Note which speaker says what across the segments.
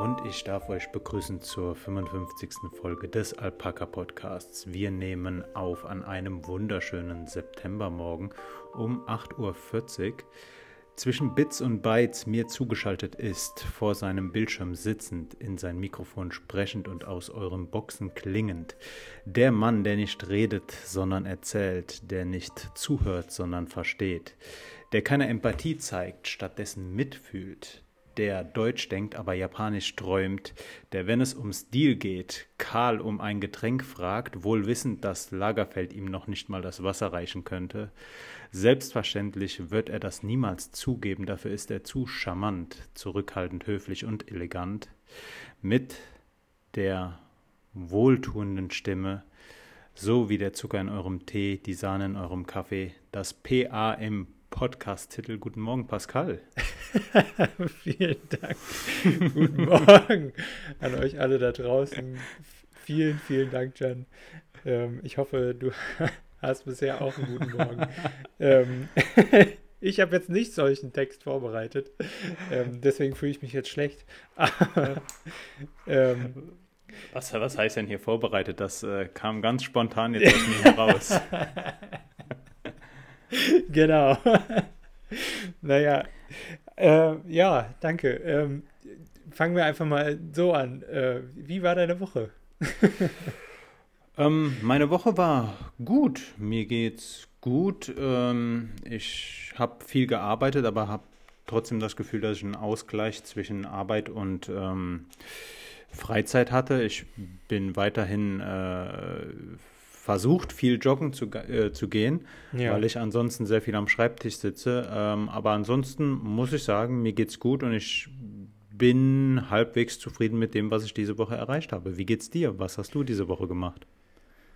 Speaker 1: und ich darf euch begrüßen zur 55. Folge des Alpaka Podcasts. Wir nehmen auf an einem wunderschönen Septembermorgen um 8.40 Uhr. Zwischen Bits und Bytes mir zugeschaltet ist, vor seinem Bildschirm sitzend, in sein Mikrofon sprechend und aus euren Boxen klingend. Der Mann, der nicht redet, sondern erzählt, der nicht zuhört, sondern versteht, der keine Empathie zeigt, stattdessen mitfühlt, der Deutsch denkt, aber Japanisch träumt, der, wenn es um Stil geht, Karl um ein Getränk fragt, wohl wissend, dass Lagerfeld ihm noch nicht mal das Wasser reichen könnte. Selbstverständlich wird er das niemals zugeben, dafür ist er zu charmant, zurückhaltend, höflich und elegant. Mit der wohltuenden Stimme, so wie der Zucker in eurem Tee, die Sahne in eurem Kaffee, das PAM Podcast-Titel. Guten Morgen, Pascal.
Speaker 2: Vielen Dank. Guten Morgen an euch alle da draußen. Vielen, vielen Dank, Jan. Ähm, ich hoffe, du hast bisher auch einen guten Morgen. ähm, ich habe jetzt nicht solchen Text vorbereitet. Ähm, deswegen fühle ich mich jetzt schlecht.
Speaker 1: Ähm, was, was heißt denn hier vorbereitet? Das äh, kam ganz spontan jetzt aus mir heraus.
Speaker 2: genau. naja, äh, ja, danke. Ähm, fangen wir einfach mal so an. Äh, wie war deine Woche?
Speaker 1: ähm, meine Woche war gut. Mir geht's gut. Ähm, ich habe viel gearbeitet, aber habe trotzdem das Gefühl, dass ich einen Ausgleich zwischen Arbeit und ähm, Freizeit hatte. Ich bin weiterhin äh, versucht, viel joggen zu, äh, zu gehen, ja. weil ich ansonsten sehr viel am Schreibtisch sitze. Ähm, aber ansonsten muss ich sagen, mir geht's gut und ich bin halbwegs zufrieden mit dem, was ich diese Woche erreicht habe. Wie geht's dir? Was hast du diese Woche gemacht?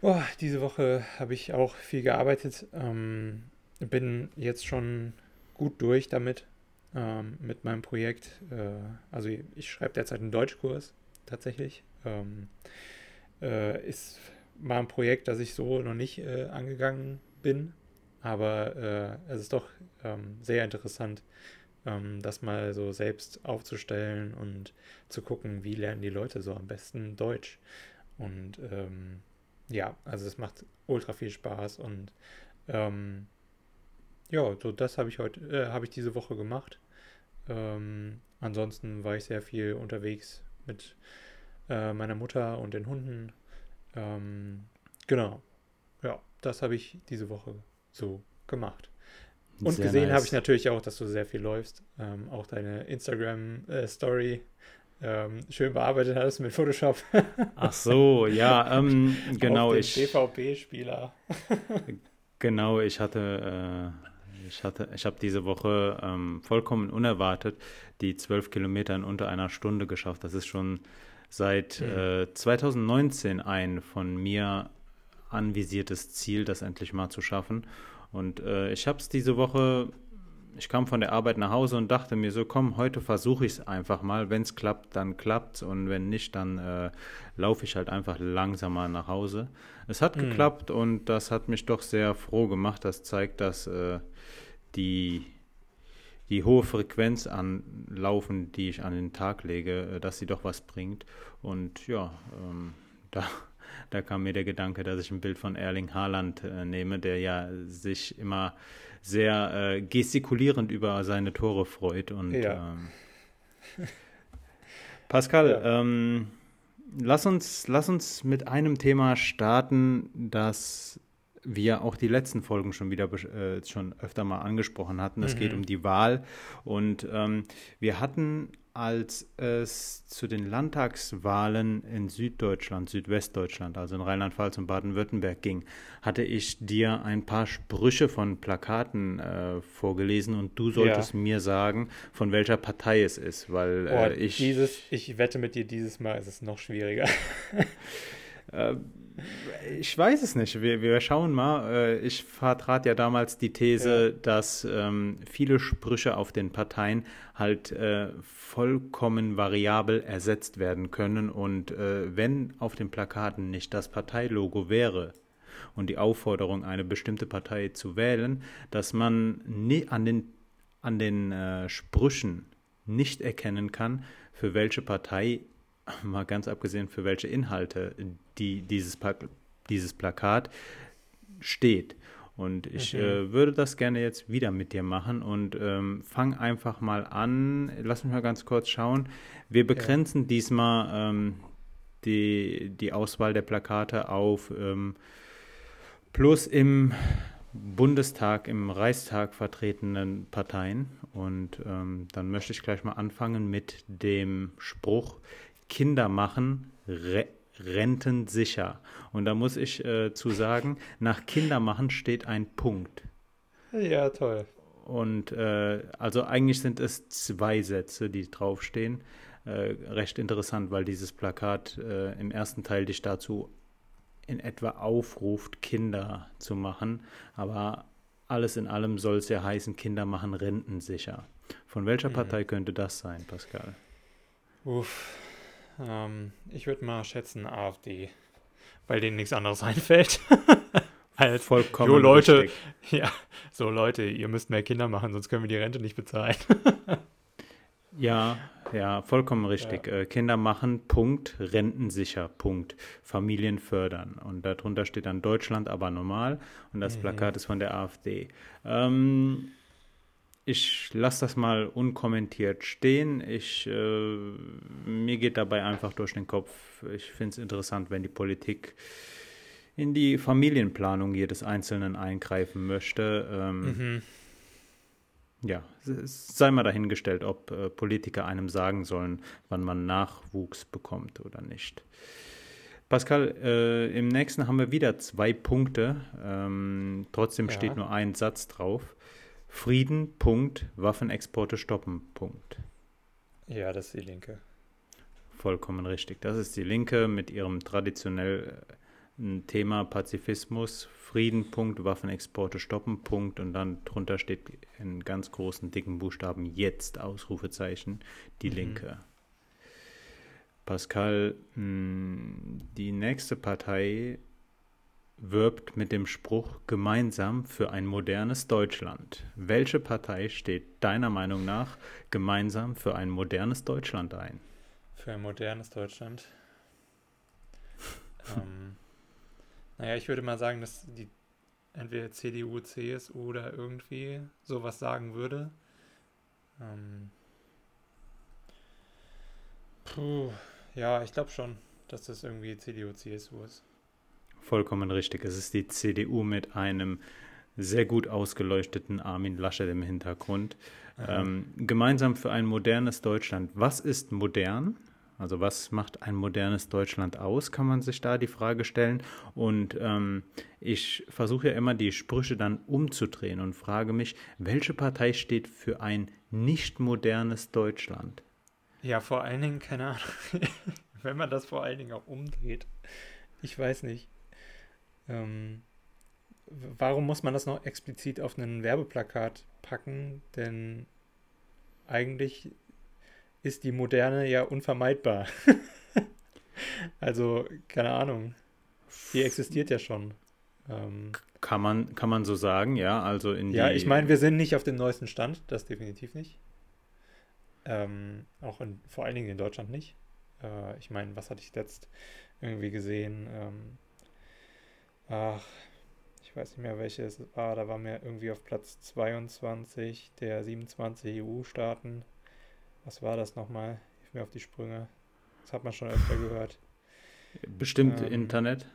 Speaker 2: Oh, diese Woche habe ich auch viel gearbeitet. Ähm, bin jetzt schon gut durch damit, ähm, mit meinem Projekt. Äh, also ich schreibe derzeit einen Deutschkurs tatsächlich. Ähm, äh, ist mal ein Projekt, das ich so noch nicht äh, angegangen bin. Aber äh, es ist doch ähm, sehr interessant, ähm, das mal so selbst aufzustellen und zu gucken, wie lernen die Leute so am besten Deutsch. Und ähm, ja, also es macht ultra viel Spaß und ähm, ja, so das habe ich heute, äh, habe ich diese Woche gemacht. Ähm, ansonsten war ich sehr viel unterwegs mit äh, meiner Mutter und den Hunden ähm, genau. Ja, das habe ich diese Woche so gemacht. Und sehr gesehen nice. habe ich natürlich auch, dass du sehr viel läufst. Ähm, auch deine Instagram-Story äh, ähm, schön bearbeitet hast mit Photoshop.
Speaker 1: Ach so, ja, ähm, genau. Auf ich
Speaker 2: PvP-Spieler.
Speaker 1: genau, ich hatte. Äh, ich hatte, ich habe diese Woche ähm, vollkommen unerwartet die zwölf Kilometer in unter einer Stunde geschafft. Das ist schon seit mhm. äh, 2019 ein von mir anvisiertes Ziel, das endlich mal zu schaffen. Und äh, ich habe es diese Woche, ich kam von der Arbeit nach Hause und dachte mir so, komm, heute versuche ich es einfach mal. Wenn es klappt, dann klappt es und wenn nicht, dann äh, laufe ich halt einfach langsamer nach Hause. Es hat mhm. geklappt und das hat mich doch sehr froh gemacht. Das zeigt, dass äh, die die hohe Frequenz an Laufen, die ich an den Tag lege, äh, dass sie doch was bringt. Und ja, ähm, da, da kam mir der Gedanke, dass ich ein Bild von Erling Haaland äh, nehme, der ja sich immer sehr äh, gestikulierend über seine Tore freut. Und ja. ähm, Pascal, ja. ähm, lass, uns, lass uns mit einem Thema starten, das wir auch die letzten Folgen schon wieder äh, schon öfter mal angesprochen hatten. Es mhm. geht um die Wahl und ähm, wir hatten, als es zu den Landtagswahlen in Süddeutschland, Südwestdeutschland, also in Rheinland-Pfalz und Baden-Württemberg ging, hatte ich dir ein paar Sprüche von Plakaten äh, vorgelesen und du solltest ja. mir sagen, von welcher Partei es ist, weil
Speaker 2: äh, oh, ich dieses, ich wette mit dir, dieses Mal ist es noch schwieriger.
Speaker 1: ich weiß es nicht. Wir, wir schauen mal. Äh, ich vertrat ja damals die These, ja. dass ähm, viele Sprüche auf den Parteien halt äh, vollkommen variabel ersetzt werden können. Und äh, wenn auf den Plakaten nicht das Parteilogo wäre und die Aufforderung, eine bestimmte Partei zu wählen, dass man nie an den, an den äh, Sprüchen nicht erkennen kann, für welche Partei, mal ganz abgesehen für welche Inhalte, die dieses, dieses Plakat steht. Und ich mhm. äh, würde das gerne jetzt wieder mit dir machen und ähm, fang einfach mal an. Lass mich mal ganz kurz schauen. Wir begrenzen ja. diesmal ähm, die, die Auswahl der Plakate auf ähm, plus im Bundestag, im Reichstag vertretenen Parteien. Und ähm, dann möchte ich gleich mal anfangen mit dem Spruch, Kinder machen, re Renten sicher. Und da muss ich äh, zu sagen, nach Kinder machen steht ein Punkt.
Speaker 2: Ja, toll.
Speaker 1: Und äh, also eigentlich sind es zwei Sätze, die draufstehen. Äh, recht interessant, weil dieses Plakat äh, im ersten Teil dich dazu in etwa aufruft, Kinder zu machen. Aber alles in allem soll es ja heißen, Kinder machen Renten sicher. Von welcher mhm. Partei könnte das sein, Pascal?
Speaker 2: Uff, ähm, ich würde mal schätzen AfD, weil denen nichts anderes einfällt.
Speaker 1: Halt, Vollkommen
Speaker 2: jo, Leute, richtig. ja, so Leute, ihr müsst mehr Kinder machen, sonst können wir die Rente nicht bezahlen.
Speaker 1: ja, ja, vollkommen richtig. Ja. Äh, Kinder machen, Punkt, rentensicher, Punkt, Familien fördern. Und darunter steht dann Deutschland aber normal und das mhm. Plakat ist von der AfD. Ähm, ich lasse das mal unkommentiert stehen. Ich, äh, mir geht dabei einfach durch den Kopf. Ich finde es interessant, wenn die Politik in die Familienplanung jedes Einzelnen eingreifen möchte. Ähm, mhm. Ja, sei mal dahingestellt, ob äh, Politiker einem sagen sollen, wann man Nachwuchs bekommt oder nicht. Pascal, äh, im nächsten haben wir wieder zwei Punkte. Ähm, trotzdem ja. steht nur ein Satz drauf. Frieden, Punkt, Waffenexporte stoppen, Punkt.
Speaker 2: Ja, das ist die Linke.
Speaker 1: Vollkommen richtig. Das ist die Linke mit ihrem traditionell äh, Thema Pazifismus, Frieden, Punkt, Waffenexporte stoppen, Punkt. Und dann drunter steht in ganz großen, dicken Buchstaben jetzt, Ausrufezeichen, die mhm. Linke. Pascal, die nächste Partei wirbt mit dem Spruch gemeinsam für ein modernes Deutschland. Welche Partei steht deiner Meinung nach gemeinsam für ein modernes Deutschland ein?
Speaker 2: Für ein modernes Deutschland? ähm, naja, ich würde mal sagen, dass die entweder CDU, CSU oder irgendwie sowas sagen würde. Ähm, puh, ja, ich glaube schon, dass das irgendwie CDU, CSU ist.
Speaker 1: Vollkommen richtig. Es ist die CDU mit einem sehr gut ausgeleuchteten Armin Laschet im Hintergrund. Ähm, gemeinsam für ein modernes Deutschland. Was ist modern? Also was macht ein modernes Deutschland aus, kann man sich da die Frage stellen. Und ähm, ich versuche ja immer die Sprüche dann umzudrehen und frage mich, welche Partei steht für ein nicht modernes Deutschland?
Speaker 2: Ja, vor allen Dingen, keine Ahnung, wenn man das vor allen Dingen auch umdreht. Ich weiß nicht. Ähm, warum muss man das noch explizit auf ein Werbeplakat packen? Denn eigentlich ist die Moderne ja unvermeidbar. also, keine Ahnung. Die existiert ja schon.
Speaker 1: Ähm, kann, man, kann man so sagen, ja. Also in
Speaker 2: ja, ich meine, wir sind nicht auf dem neuesten Stand, das definitiv nicht. Ähm, auch in, vor allen Dingen in Deutschland nicht. Äh, ich meine, was hatte ich jetzt irgendwie gesehen? Ähm, ach, ich weiß nicht mehr, welches es war. Da war mir irgendwie auf Platz 22 der 27 EU-Staaten. Was war das nochmal? Ich mir auf die Sprünge. Das hat man schon öfter gehört.
Speaker 1: Bestimmt ähm, Internet.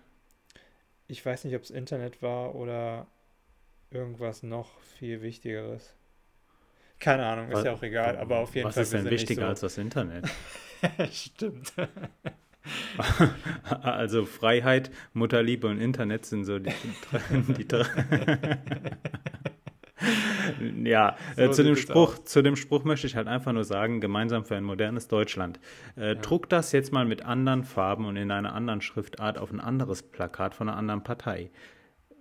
Speaker 2: Ich weiß nicht, ob es Internet war oder irgendwas noch viel Wichtigeres. Keine Ahnung, ist was, ja auch egal, aber auf jeden
Speaker 1: was
Speaker 2: Fall.
Speaker 1: Was ist denn wichtiger so als das Internet?
Speaker 2: Stimmt.
Speaker 1: also Freiheit, Mutterliebe und Internet sind so die, die drei. ja, so äh, zu, dem Spruch, zu dem Spruch möchte ich halt einfach nur sagen, gemeinsam für ein modernes Deutschland. Äh, ja. Druck das jetzt mal mit anderen Farben und in einer anderen Schriftart auf ein anderes Plakat von einer anderen Partei.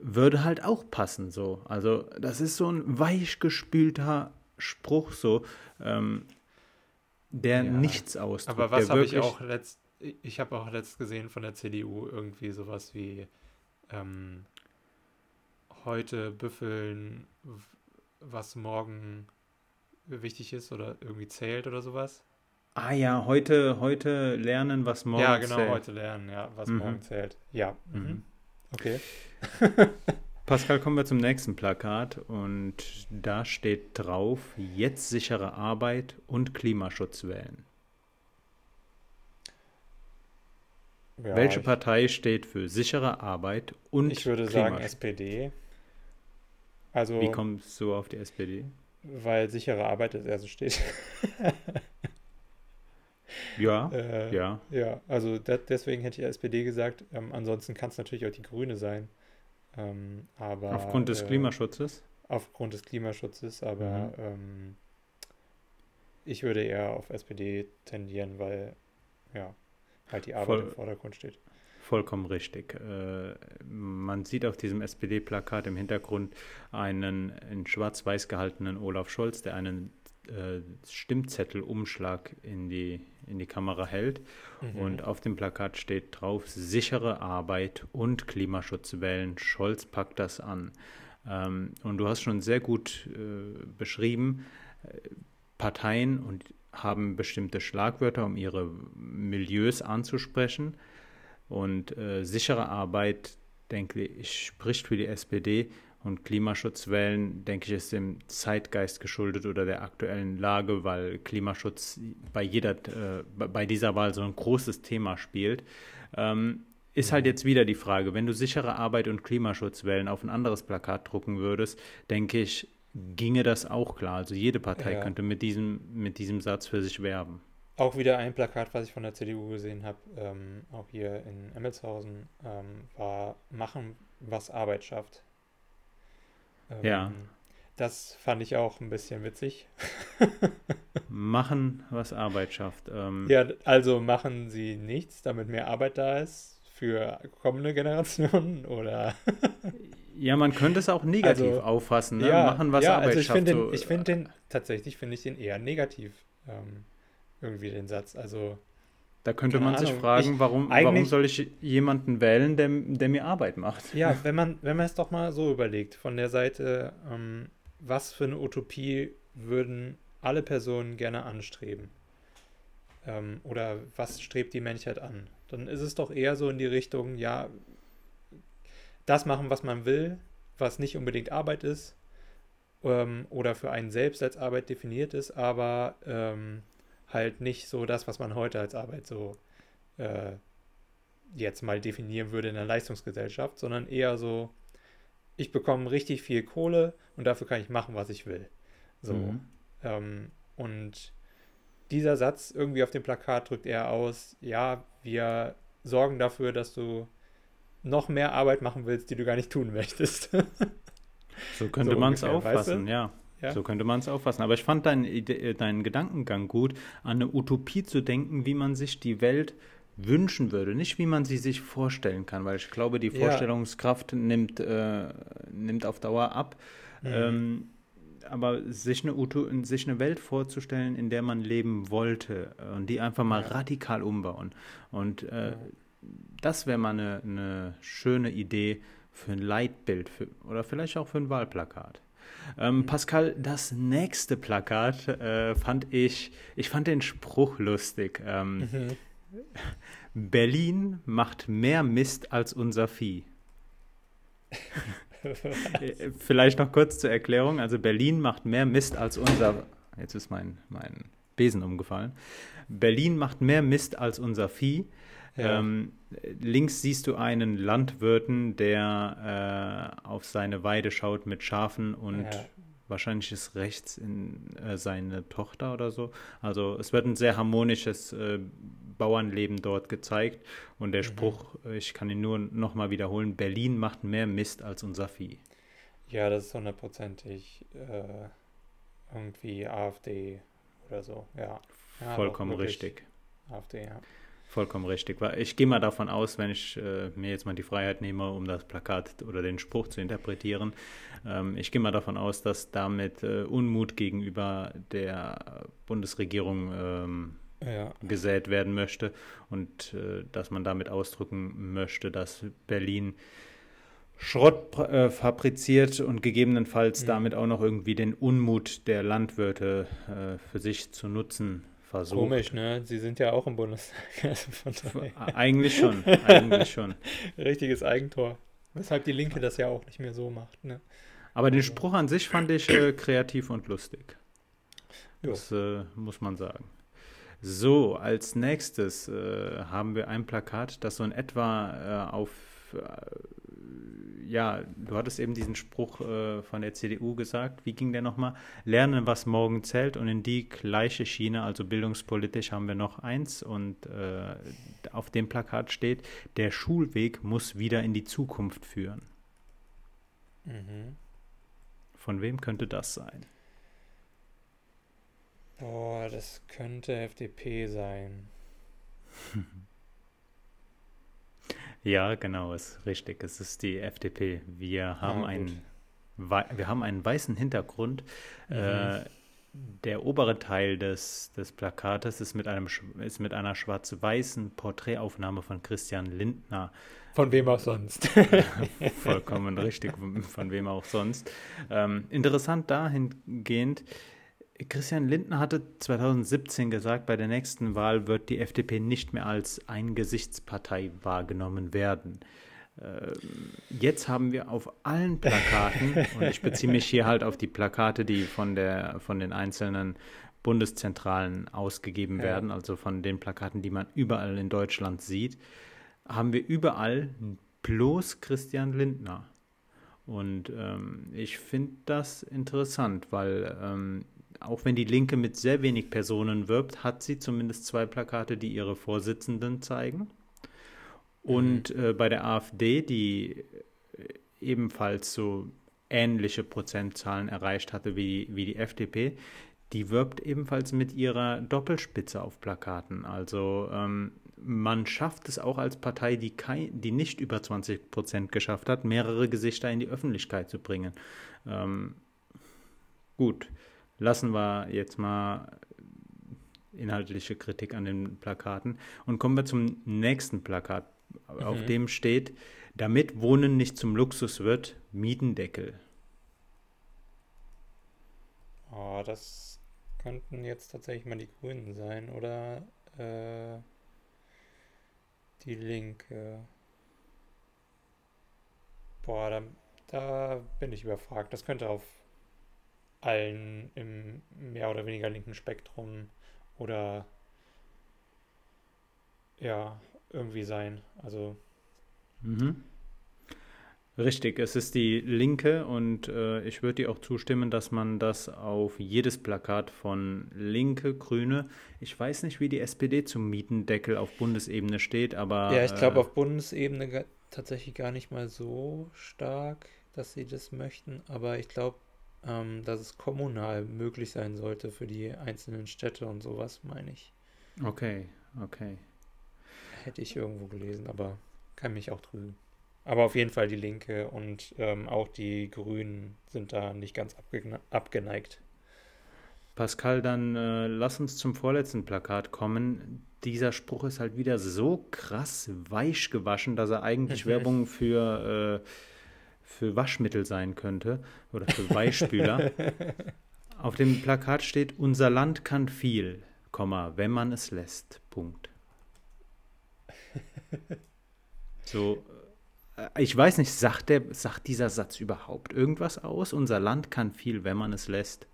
Speaker 1: Würde halt auch passen so. Also das ist so ein weichgespülter Spruch so, ähm, der ja. nichts ausdrückt.
Speaker 2: Aber was habe ich auch letzt ich habe auch letzt gesehen von der CDU irgendwie sowas wie ähm, heute büffeln, was morgen wichtig ist oder irgendwie zählt oder sowas.
Speaker 1: Ah ja, heute, heute lernen, was morgen
Speaker 2: Ja, genau,
Speaker 1: zählt.
Speaker 2: heute lernen, ja, was
Speaker 1: Mhm.
Speaker 2: morgen zählt. Ja. Mhm.
Speaker 1: Mhm.
Speaker 2: Okay.
Speaker 1: Pascal, kommen wir zum nächsten Plakat und da steht drauf, jetzt sichere Arbeit und Klimaschutz wählen.
Speaker 2: Ja,
Speaker 1: Welche Partei steht für sichere Arbeit und
Speaker 2: ich würde sagen? SPD. Also,
Speaker 1: Wie kommst du auf die SPD?
Speaker 2: weil sichere Arbeit als erstes steht.
Speaker 1: Ja,
Speaker 2: Äh,
Speaker 1: ja.
Speaker 2: Ja, also de deswegen hätte ich SPD gesagt. Ähm, ansonsten kann es natürlich auch die Grüne sein. Ähm, aber
Speaker 1: Aufgrund des
Speaker 2: äh,
Speaker 1: Klimaschutzes?
Speaker 2: Aufgrund des Klimaschutzes, aber ähm, ich würde eher auf SPD tendieren, weil ja, halt die Arbeit
Speaker 1: Voll-
Speaker 2: im Vordergrund steht.
Speaker 1: Vollkommen richtig. Äh, man sieht auf diesem SPD-Plakat im Hintergrund einen in schwarz-weiß gehaltenen Olaf Scholz, der einen äh, Stimmzettelumschlag in die, in die Kamera hält.
Speaker 2: Mhm.
Speaker 1: Und auf dem Plakat steht drauf, sichere Arbeit und Klimaschutz wählen. Scholz packt das an. Ähm, und du hast schon sehr gut äh, beschrieben, Parteien und haben bestimmte Schlagwörter, um ihre Milieus anzusprechen. Und äh, sichere Arbeit, denke ich, spricht für die SPD. Und Klimaschutz wählen, denke ich, ist dem Zeitgeist geschuldet oder der aktuellen Lage, weil Klimaschutz bei jeder, äh, bei- dieser Wahl so ein großes Thema spielt. Ähm, ist halt jetzt wieder die Frage, wenn du sichere Arbeit und Klimaschutz wählen auf ein anderes Plakat drucken würdest, denke ich, ginge das auch klar. Also jede Partei
Speaker 2: Ja.
Speaker 1: könnte mit diesem, mit diesem Satz für sich werben.
Speaker 2: Auch wieder ein Plakat, was ich von der CDU gesehen habe, ähm, auch hier in Emmelshausen, ähm, war Machen, was Arbeit schafft. Ähm,
Speaker 1: Ja.
Speaker 2: Das fand ich auch ein bisschen witzig.
Speaker 1: Machen, was Arbeit schafft. Ähm,
Speaker 2: Ja, also machen sie nichts, damit mehr Arbeit da ist für kommende Generationen oder
Speaker 1: Ja, man könnte es auch negativ
Speaker 2: Also,
Speaker 1: auffassen. Ne?
Speaker 2: ja,
Speaker 1: Machen, was
Speaker 2: ja,
Speaker 1: Arbeit
Speaker 2: also ich finde
Speaker 1: so,
Speaker 2: ich finde den, tatsächlich finde ich den eher negativ, ähm, irgendwie den Satz. Also,
Speaker 1: da könnte man sich
Speaker 2: Ahnung.
Speaker 1: fragen,
Speaker 2: Ich-
Speaker 1: warum, warum soll ich jemanden wählen, der, der mir Arbeit macht?
Speaker 2: ja, wenn man, wenn man es doch mal so überlegt, von der Seite, ähm, was für eine Utopie würden alle Personen gerne anstreben? Ähm, oder was strebt die Menschheit an? Dann ist es doch eher so in die Richtung, ja, das machen, was man will, was nicht unbedingt Arbeit ist ähm, oder für einen selbst als Arbeit definiert ist, aber ähm, halt nicht so das, was man heute als Arbeit so äh, jetzt mal definieren würde in der Leistungsgesellschaft, sondern eher so, ich bekomme richtig viel Kohle und dafür kann ich machen, was ich will. So.
Speaker 1: Mhm.
Speaker 2: Ähm, und dieser Satz irgendwie auf dem Plakat drückt eher aus, ja, wir sorgen dafür, dass du noch mehr Arbeit machen willst, die du gar nicht tun möchtest.
Speaker 1: So könnte
Speaker 2: So
Speaker 1: man es
Speaker 2: ungefähr, weißt
Speaker 1: auffassen,
Speaker 2: du?
Speaker 1: ja.
Speaker 2: Ja.
Speaker 1: So könnte man es auffassen. Aber ich fand deinen, Ide- deinen Gedankengang gut, an eine Utopie zu denken, wie man sich die Welt wünschen würde, nicht wie man sie sich vorstellen kann, weil ich glaube, die
Speaker 2: Ja.
Speaker 1: Vorstellungskraft nimmt, äh, nimmt auf Dauer ab.
Speaker 2: Mhm.
Speaker 1: Ähm, aber sich eine, Uto sich eine Welt vorzustellen, in der man leben wollte und die einfach mal
Speaker 2: Ja.
Speaker 1: radikal umbauen. Und äh,
Speaker 2: Ja.
Speaker 1: das wäre mal eine, eine schöne Idee für ein Leitbild für, oder vielleicht auch für ein Wahlplakat. Ähm, Pascal, das nächste Plakat äh, fand ich, ich fand den Spruch lustig. Ähm,
Speaker 2: Mhm.
Speaker 1: Berlin macht mehr Mist als unser Vieh. Äh, Vielleicht noch kurz zur Erklärung. Also Berlin macht mehr Mist als unser. Jetzt ist mein, mein Besen umgefallen. Berlin macht mehr Mist als unser Vieh.
Speaker 2: Ja.
Speaker 1: Ähm, links siehst du einen Landwirten, der äh, auf seine Weide schaut mit Schafen und
Speaker 2: Ja.
Speaker 1: Wahrscheinlich ist rechts in, äh, seine Tochter oder so. Also es wird ein sehr harmonisches äh, Bauernleben dort gezeigt und der
Speaker 2: Mhm.
Speaker 1: Spruch, äh, ich kann ihn nur nochmal wiederholen, Berlin macht mehr Mist als unser Vieh.
Speaker 2: Ja, das ist hundertprozentig äh, irgendwie AfD oder so. Ja. ja
Speaker 1: Vollkommen richtig.
Speaker 2: AfD, ja.
Speaker 1: Vollkommen richtig. Ich gehe mal davon aus, wenn ich äh, mir jetzt mal die Freiheit nehme, um das Plakat oder den Spruch zu interpretieren, ähm, ich gehe mal davon aus, dass damit äh, Unmut gegenüber der Bundesregierung ähm,
Speaker 2: Ja,
Speaker 1: gesät werden möchte und äh, dass man damit ausdrücken möchte, dass Berlin Schrott äh, fabriziert und gegebenenfalls
Speaker 2: Mhm.
Speaker 1: damit auch noch irgendwie den Unmut der Landwirte äh, für sich zu nutzen versucht.
Speaker 2: Komisch, ne? Sie sind ja auch im Bundestag.
Speaker 1: Also eigentlich schon, eigentlich schon.
Speaker 2: Richtiges Eigentor. Weshalb die Linke das ja auch nicht mehr so macht, ne?
Speaker 1: Aber den Spruch an sich fand ich äh, kreativ und lustig. Jo. Das äh, muss man sagen. So, als nächstes äh, haben wir ein Plakat, das so in etwa äh, auf ja, du hattest eben diesen Spruch äh, von der CDU gesagt. Wie ging der nochmal? Lernen, was morgen zählt. Und in die gleiche Schiene, also bildungspolitisch, haben wir noch eins. Und äh, auf dem Plakat steht, der Schulweg muss wieder in die Zukunft führen. Mhm. Von wem könnte das sein?
Speaker 2: Boah, das könnte FDP sein.
Speaker 1: Ja, genau, ist richtig. Es ist die FDP. Wir haben, ah, einen, wir haben einen weißen Hintergrund. Mhm. Äh, der obere Teil des, des Plakates ist mit, einem, ist mit einer schwarz-weißen Porträtaufnahme von Christian Lindner.
Speaker 2: Von wem auch sonst.
Speaker 1: Vollkommen richtig, von wem auch sonst. Ähm, interessant dahingehend, Christian Lindner hatte 2017 gesagt, bei der nächsten Wahl wird die FDP nicht mehr als Eingesichtspartei wahrgenommen werden. Ähm, jetzt haben wir auf allen Plakaten, und ich beziehe mich hier halt auf die Plakate, die von, der, von den einzelnen Bundeszentralen ausgegeben ja. werden, also von den Plakaten, die man überall in Deutschland sieht, haben wir überall bloß Christian Lindner. Und ähm, ich finde das interessant, weil ähm, auch wenn die Linke mit sehr wenig Personen wirbt, hat sie zumindest zwei Plakate, die ihre Vorsitzenden zeigen. Und mhm. äh, bei der AfD, die äh, ebenfalls so ähnliche Prozentzahlen erreicht hatte wie, wie die FDP, die wirbt ebenfalls mit ihrer Doppelspitze auf Plakaten. Also ähm, man schafft es auch als Partei, die, kein, die nicht über 20 Prozent geschafft hat, mehrere Gesichter in die Öffentlichkeit zu bringen. Ähm, gut, lassen wir jetzt mal inhaltliche Kritik an den Plakaten und kommen wir zum nächsten Plakat. Mhm. Auf dem steht, damit Wohnen nicht zum Luxus wird, Mietendeckel.
Speaker 2: Oh, das könnten jetzt tatsächlich mal die Grünen sein oder äh, die Linke. Boah, da, da bin ich überfragt. Das könnte auf allen im mehr oder weniger linken Spektrum oder ja, irgendwie sein. Also.
Speaker 1: Mhm. Richtig, es ist die Linke und äh, ich würde dir auch zustimmen, dass man das auf jedes Plakat von Linke, Grüne, ich weiß nicht, wie die SPD zum Mietendeckel auf Bundesebene steht, aber.
Speaker 2: Ja, ich glaube äh, auf Bundesebene tatsächlich gar nicht mal so stark, dass sie das möchten, aber ich glaube, ähm, dass es kommunal möglich sein sollte für die einzelnen Städte und sowas, meine ich.
Speaker 1: Okay, okay.
Speaker 2: Hätte ich irgendwo gelesen, aber kann mich auch trügen. Aber auf jeden Fall die Linke und ähm, auch die Grünen sind da nicht ganz abgeneigt.
Speaker 1: Pascal, dann äh, lass uns zum vorletzten Plakat kommen. Dieser Spruch ist halt wieder so krass weich gewaschen, dass er eigentlich Werbung für äh, für Waschmittel sein könnte oder für Weichspüler. Auf dem Plakat steht, unser Land kann viel, wenn man es lässt. Punkt. So, äh, ich weiß nicht, sagt, der, sagt dieser Satz überhaupt irgendwas aus? Unser Land kann viel, wenn man es lässt.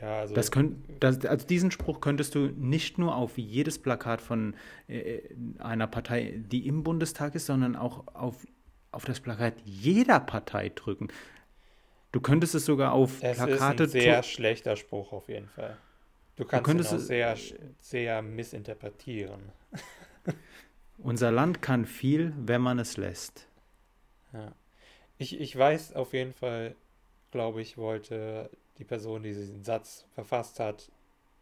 Speaker 1: Ja, also, das könnt, das, also diesen Spruch könntest du nicht nur auf jedes Plakat von äh, einer Partei, die im Bundestag ist, sondern auch auf, auf das Plakat jeder Partei drücken. Du könntest es sogar auf
Speaker 2: es Plakate. Das ist ein sehr schlechter Spruch auf jeden Fall. Du kannst du ihn auch sehr, sehr missinterpretieren.
Speaker 1: Unser Land kann viel, wenn man es lässt.
Speaker 2: Ja. Ich, ich weiß auf jeden Fall, glaube ich, wollte die Person, die diesen Satz verfasst hat,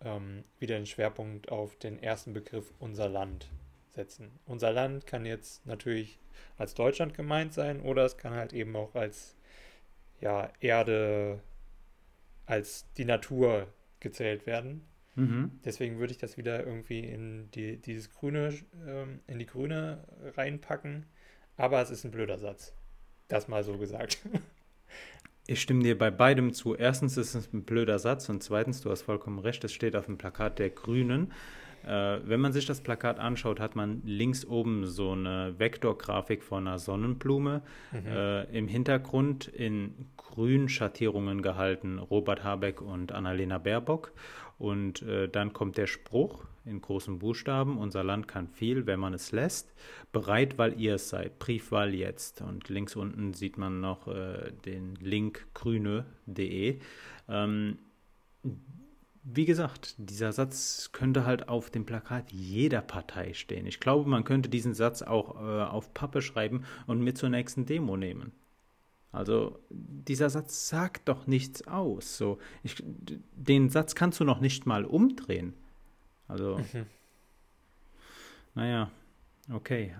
Speaker 2: ähm, wieder den Schwerpunkt auf den ersten Begriff unser Land setzen. Unser Land kann jetzt natürlich als Deutschland gemeint sein oder es kann halt eben auch als ja, Erde, als die Natur gezählt werden. Mhm. Deswegen würde ich das wieder irgendwie in die, dieses Grüne, ähm, in die Grüne reinpacken. Aber es ist ein blöder Satz. Das mal so gesagt.
Speaker 1: Ich stimme dir bei beidem zu. Erstens ist es ein blöder Satz und zweitens, du hast vollkommen recht, es steht auf dem Plakat der Grünen. Äh, wenn man sich das Plakat anschaut, hat man links oben so eine Vektorgrafik von einer Sonnenblume. Mhm. Äh, Im Hintergrund in grün Schattierungen gehalten Robert Habeck und Annalena Baerbock. Und äh, dann kommt der Spruch in großen Buchstaben, unser Land kann viel, wenn man es lässt. Bereit, weil ihr es seid. Briefwahl jetzt. Und links unten sieht man noch äh, den Link grüne.de. Ähm, wie gesagt, dieser Satz könnte halt auf dem Plakat jeder Partei stehen. Ich glaube, man könnte diesen Satz auch äh, auf Pappe schreiben und mit zur nächsten Demo nehmen. Also dieser Satz sagt doch nichts aus. So, ich, den Satz kannst du noch nicht mal umdrehen. Also, mhm. naja, okay.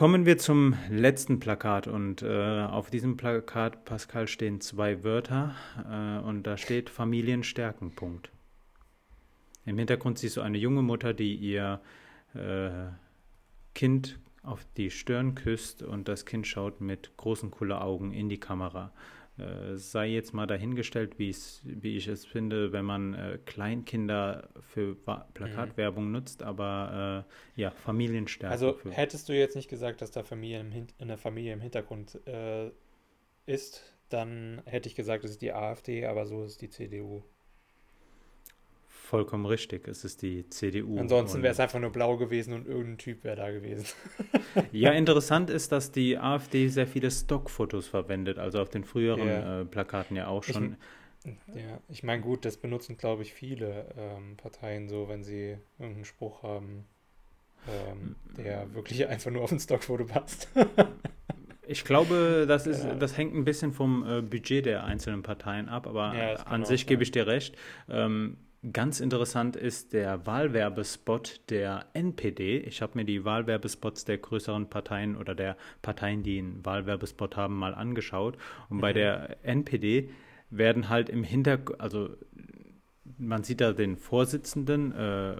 Speaker 1: Kommen wir zum letzten Plakat und äh, auf diesem Plakat, Pascal, stehen zwei Wörter äh, und da steht Familienstärken. Punkt. Im Hintergrund siehst du eine junge Mutter, die ihr äh, Kind auf die Stirn küsst und das Kind schaut mit großen Kulleraugen in die Kamera. Äh, sei jetzt mal dahingestellt, wie ich es finde, wenn man äh, Kleinkinder für Plakatwerbung mhm. nutzt, aber äh, ja, Familienstärke.
Speaker 2: Also hättest du jetzt nicht gesagt, dass da Familie im eine Familie im Hintergrund äh, ist, dann hätte ich gesagt, es ist die AfD, aber so ist die CDU.
Speaker 1: Vollkommen richtig, es ist die CDU.
Speaker 2: Ansonsten wäre es einfach nur blau gewesen und irgendein Typ wäre da gewesen.
Speaker 1: ja, interessant ist, dass die AfD sehr viele Stockfotos verwendet, also auf den früheren yeah. äh, Plakaten ja auch schon.
Speaker 2: Ich, ja, ich meine, gut, das benutzen, glaube ich, viele ähm, Parteien so, wenn sie irgendeinen Spruch haben, ähm, der wirklich einfach nur auf ein Stockfoto passt.
Speaker 1: Ich glaube, das, ist, ja. das hängt ein bisschen vom äh, Budget der einzelnen Parteien ab, aber ja, an sich gebe ich dir recht. Ähm, Ganz interessant ist der Wahlwerbespot der NPD. Ich habe mir die Wahlwerbespots der größeren Parteien oder der Parteien, die einen Wahlwerbespot haben, mal angeschaut. Und mhm. bei der NPD werden halt im Hintergrund, also man sieht da den Vorsitzenden äh,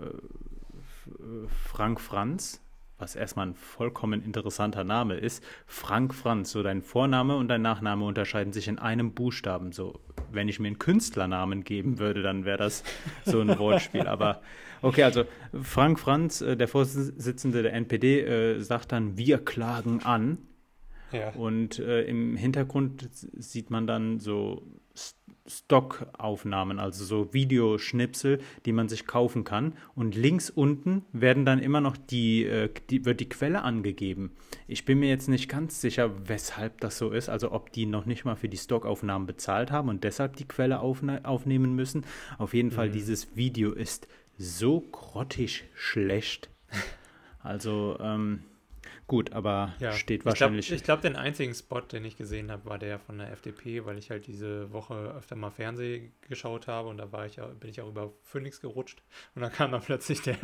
Speaker 1: Frank Franz, was erstmal ein vollkommen interessanter Name ist. Frank Franz, so dein Vorname und dein Nachname unterscheiden sich in einem Buchstaben. So, wenn ich mir einen Künstlernamen geben würde, dann wäre das so ein Wortspiel. Aber okay, also Frank Franz, äh, der Vorsitzende der NPD, äh, sagt dann, wir klagen an. Ja. Und äh, im Hintergrund sieht man dann so Stockaufnahmen, also so Videoschnipsel, die man sich kaufen kann. Und links unten werden dann immer noch die, äh, die, wird die Quelle angegeben. Ich bin mir jetzt nicht ganz sicher, weshalb das so ist, also ob die noch nicht mal für die Stockaufnahmen bezahlt haben und deshalb die Quelle aufne aufnehmen müssen. Auf jeden mhm. Fall, dieses Video ist so grottig schlecht. Also, ähm, Gut, aber ja. steht wahrscheinlich.
Speaker 2: Ich glaube, glaub, den einzigen Spot, den ich gesehen habe, war der von der FDP, weil ich halt diese Woche öfter mal Fernsehen geschaut habe und da war ich, bin ich auch über Phoenix gerutscht und dann kam dann plötzlich der,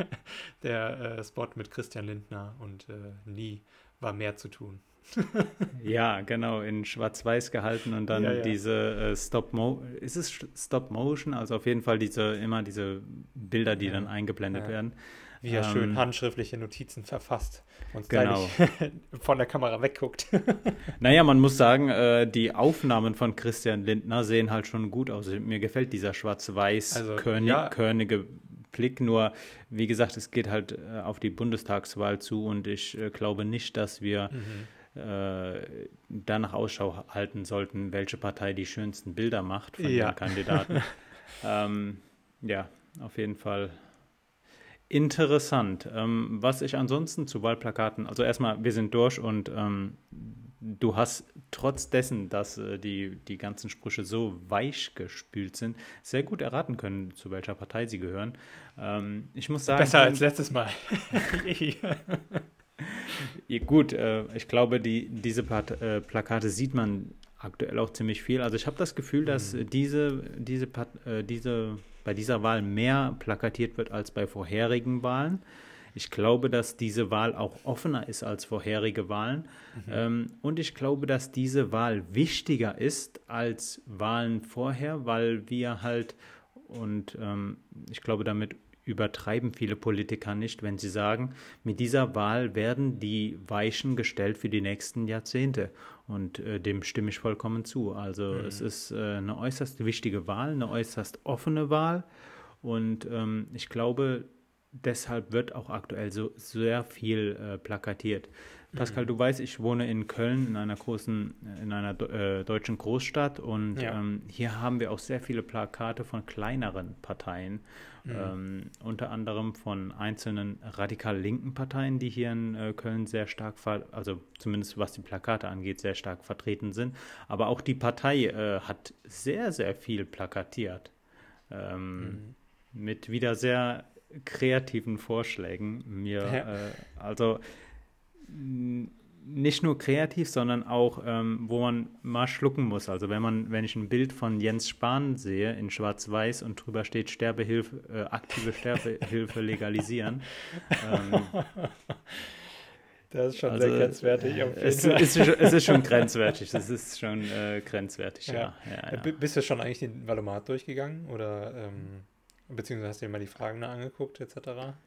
Speaker 2: der äh, Spot mit Christian Lindner und äh, nie war mehr zu tun.
Speaker 1: ja, genau, in Schwarz-Weiß gehalten und dann ja, ja. diese äh, Stop-Motion, ist es Stop-Motion? Also auf jeden Fall diese, immer diese Bilder, die dann eingeblendet werden.
Speaker 2: Wie er ähm, schön handschriftliche Notizen verfasst und genau. von der Kamera wegguckt.
Speaker 1: naja, man muss sagen, äh, die Aufnahmen von Christian Lindner sehen halt schon gut aus. Mir gefällt dieser schwarz-weiß-körnige also. Blick. Nur, wie gesagt, es geht halt äh, auf die Bundestagswahl zu und ich äh, glaube nicht, dass wir. Mhm danach Ausschau halten sollten, welche Partei die schönsten Bilder macht von ja. den Kandidaten. ähm, ja, auf jeden Fall Interessant. Ähm, was ich ansonsten zu Wahlplakaten, also erstmal, wir sind durch und ähm, du hast trotz dessen, dass äh, die, die ganzen Sprüche so weich gespült sind, sehr gut erraten können, zu welcher Partei sie gehören. Ähm, ich muss sagen.
Speaker 2: Besser als letztes Mal.
Speaker 1: gut, äh, ich glaube, die, diese Part, äh, Plakate sieht man aktuell auch ziemlich viel. Also ich habe das Gefühl, dass mhm. diese, diese, äh, diese bei dieser Wahl mehr plakatiert wird als bei vorherigen Wahlen. Ich glaube, dass diese Wahl auch offener ist als vorherige Wahlen. Mhm. Ähm, und ich glaube, dass diese Wahl wichtiger ist als Wahlen vorher, weil wir halt, und ähm, ich glaube, damit übertreiben viele Politiker nicht, wenn sie sagen, mit dieser Wahl werden die Weichen gestellt für die nächsten Jahrzehnte. Und äh, dem stimme ich vollkommen zu. Also mhm. es ist äh, eine äußerst wichtige Wahl, eine äußerst offene Wahl. Und ähm, ich glaube, deshalb wird auch aktuell so sehr viel äh, plakatiert. Pascal, mhm. du weißt, ich wohne in Köln, in einer großen, in einer äh, deutschen Großstadt und ja. ähm, hier haben wir auch sehr viele Plakate von kleineren Parteien, mhm. ähm, unter anderem von einzelnen radikal linken Parteien, die hier in äh, Köln sehr stark, also zumindest was die Plakate angeht, sehr stark vertreten sind. Aber auch die Partei äh, hat sehr, sehr viel plakatiert. Ähm, mhm. Mit wieder sehr kreativen Vorschlägen. Mir, ja. Äh, also nicht nur kreativ, sondern auch, ähm, wo man mal schlucken muss. Also wenn man, wenn ich ein Bild von Jens Spahn sehe in Schwarz-Weiß und drüber steht Sterbehilfe, äh, aktive Sterbehilfe legalisieren. ähm,
Speaker 2: das ist schon also, sehr grenzwertig.
Speaker 1: Es ist, es, ist, schon grenzwertig. Es ist schon äh, grenzwertig, ja. ja.
Speaker 2: ja, ja. Bist du schon eigentlich den Valomat durchgegangen oder ähm, beziehungsweise hast du dir mal die Fragen angeguckt etc.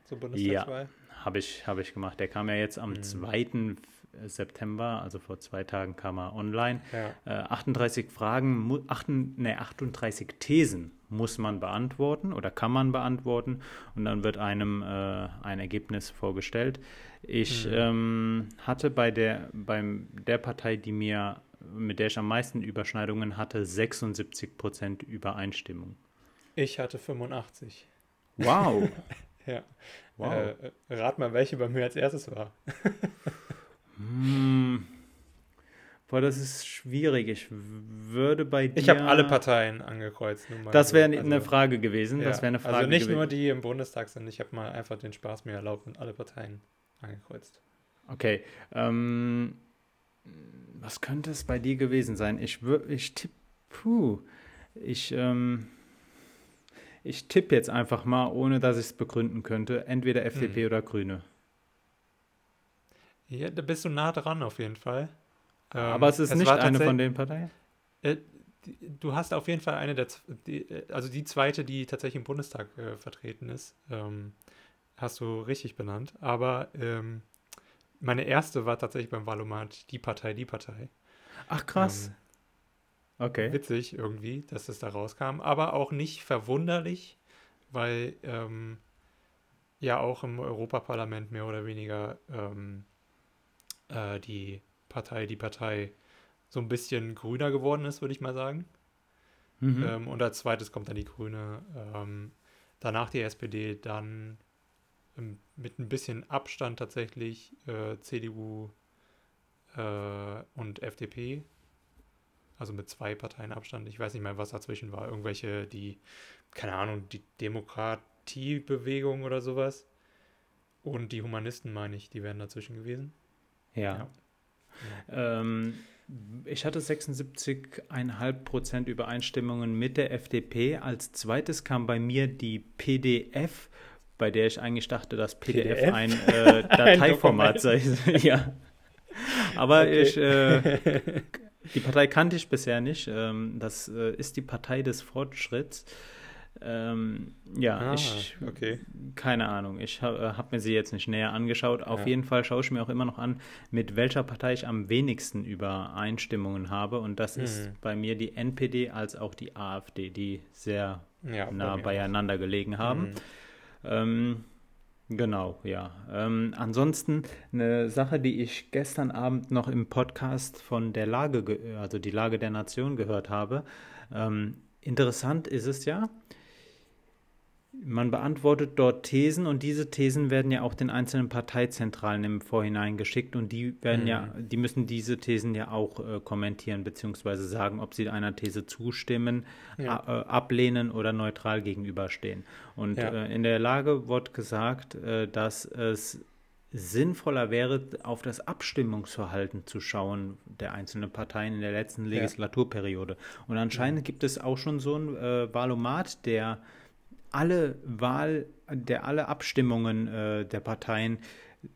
Speaker 2: zur
Speaker 1: Bundestagswahl? Ja, habe ich, hab ich gemacht. Der kam ja jetzt am mhm. 2. September, also vor zwei Tagen kam er online. Ja. Äh, 38 Fragen, 8, nee, 38 Thesen muss man beantworten oder kann man beantworten und dann wird einem äh, ein Ergebnis vorgestellt. Ich mhm. ähm, hatte bei der, beim, der Partei, die mir, mit der ich am meisten Überschneidungen hatte, 76 Prozent Übereinstimmung.
Speaker 2: Ich hatte 85.
Speaker 1: Wow.
Speaker 2: ja. Wow. Äh, rat mal, welche bei mir als erstes war.
Speaker 1: hm. Boah, das ist schwierig. Ich würde bei dir.
Speaker 2: Ich habe alle Parteien angekreuzt.
Speaker 1: das wäre also, eine Frage gewesen. Ja, das wäre eine Frage
Speaker 2: Also nicht nur die im Bundestag sind. Ich habe mal einfach den Spaß mir erlaubt und alle Parteien angekreuzt.
Speaker 1: Okay. Ähm, was könnte es bei dir gewesen sein? Ich würde, ich tippe, puh, ich, ähm, ich tippe jetzt einfach mal, ohne dass ich es begründen könnte, entweder FDP hm. oder Grüne.
Speaker 2: Ja, da bist du nah dran auf jeden Fall.
Speaker 1: Ähm, Aber es ist es nicht eine von den Parteien?
Speaker 2: Äh, du hast auf jeden Fall eine der, die, also die zweite, die tatsächlich im Bundestag äh, vertreten ist, ähm, hast du richtig benannt. Aber ähm, meine erste war tatsächlich beim Valomat die Partei, die Partei.
Speaker 1: Ach krass.
Speaker 2: Okay. Witzig irgendwie, dass das da rauskam, aber auch nicht verwunderlich, weil ähm, ja auch im Europaparlament mehr oder weniger ähm, äh, die Partei, die Partei so ein bisschen grüner geworden ist, würde ich mal sagen. Mhm. Ähm, und als zweites kommt dann die Grüne, ähm, danach die SPD, dann mit ein bisschen Abstand tatsächlich äh, CDU äh, und FDP also mit zwei Parteien Abstand. Ich weiß nicht mehr, was dazwischen war. Irgendwelche, die, keine Ahnung, die Demokratiebewegung oder sowas. Und die Humanisten, meine ich, die wären dazwischen gewesen.
Speaker 1: Ja. ja. Ähm, ich hatte 76,5 Prozent Übereinstimmungen mit der FDP. Als zweites kam bei mir die PDF, bei der ich eigentlich dachte, dass PDF, PDF? ein äh, Dateiformat sei. ja. Aber okay. ich äh, Die Partei kannte ich bisher nicht. Ähm, das äh, ist die Partei des Fortschritts. Ähm, ja, ah, ich, okay. keine Ahnung. Ich habe äh, hab mir sie jetzt nicht näher angeschaut. Auf ja. jeden Fall schaue ich mir auch immer noch an, mit welcher Partei ich am wenigsten Übereinstimmungen habe. Und das mhm. ist bei mir die NPD als auch die AfD, die sehr ja, nah bei beieinander auch. gelegen haben. Mhm. Ähm, Genau, ja. Ähm, ansonsten eine Sache, die ich gestern Abend noch im Podcast von der Lage, also die Lage der Nation gehört habe. Ähm, interessant ist es ja, man beantwortet dort Thesen und diese Thesen werden ja auch den einzelnen Parteizentralen im Vorhinein geschickt und die werden mhm. ja, die müssen diese Thesen ja auch äh, kommentieren beziehungsweise sagen, ob sie einer These zustimmen, ja. äh, ablehnen oder neutral gegenüberstehen. Und ja. äh, in der Lage wird gesagt, äh, dass es sinnvoller wäre, auf das Abstimmungsverhalten zu schauen der einzelnen Parteien in der letzten Legislaturperiode. Und anscheinend mhm. gibt es auch schon so ein äh, Valomat, der alle Wahl, der alle Abstimmungen äh, der Parteien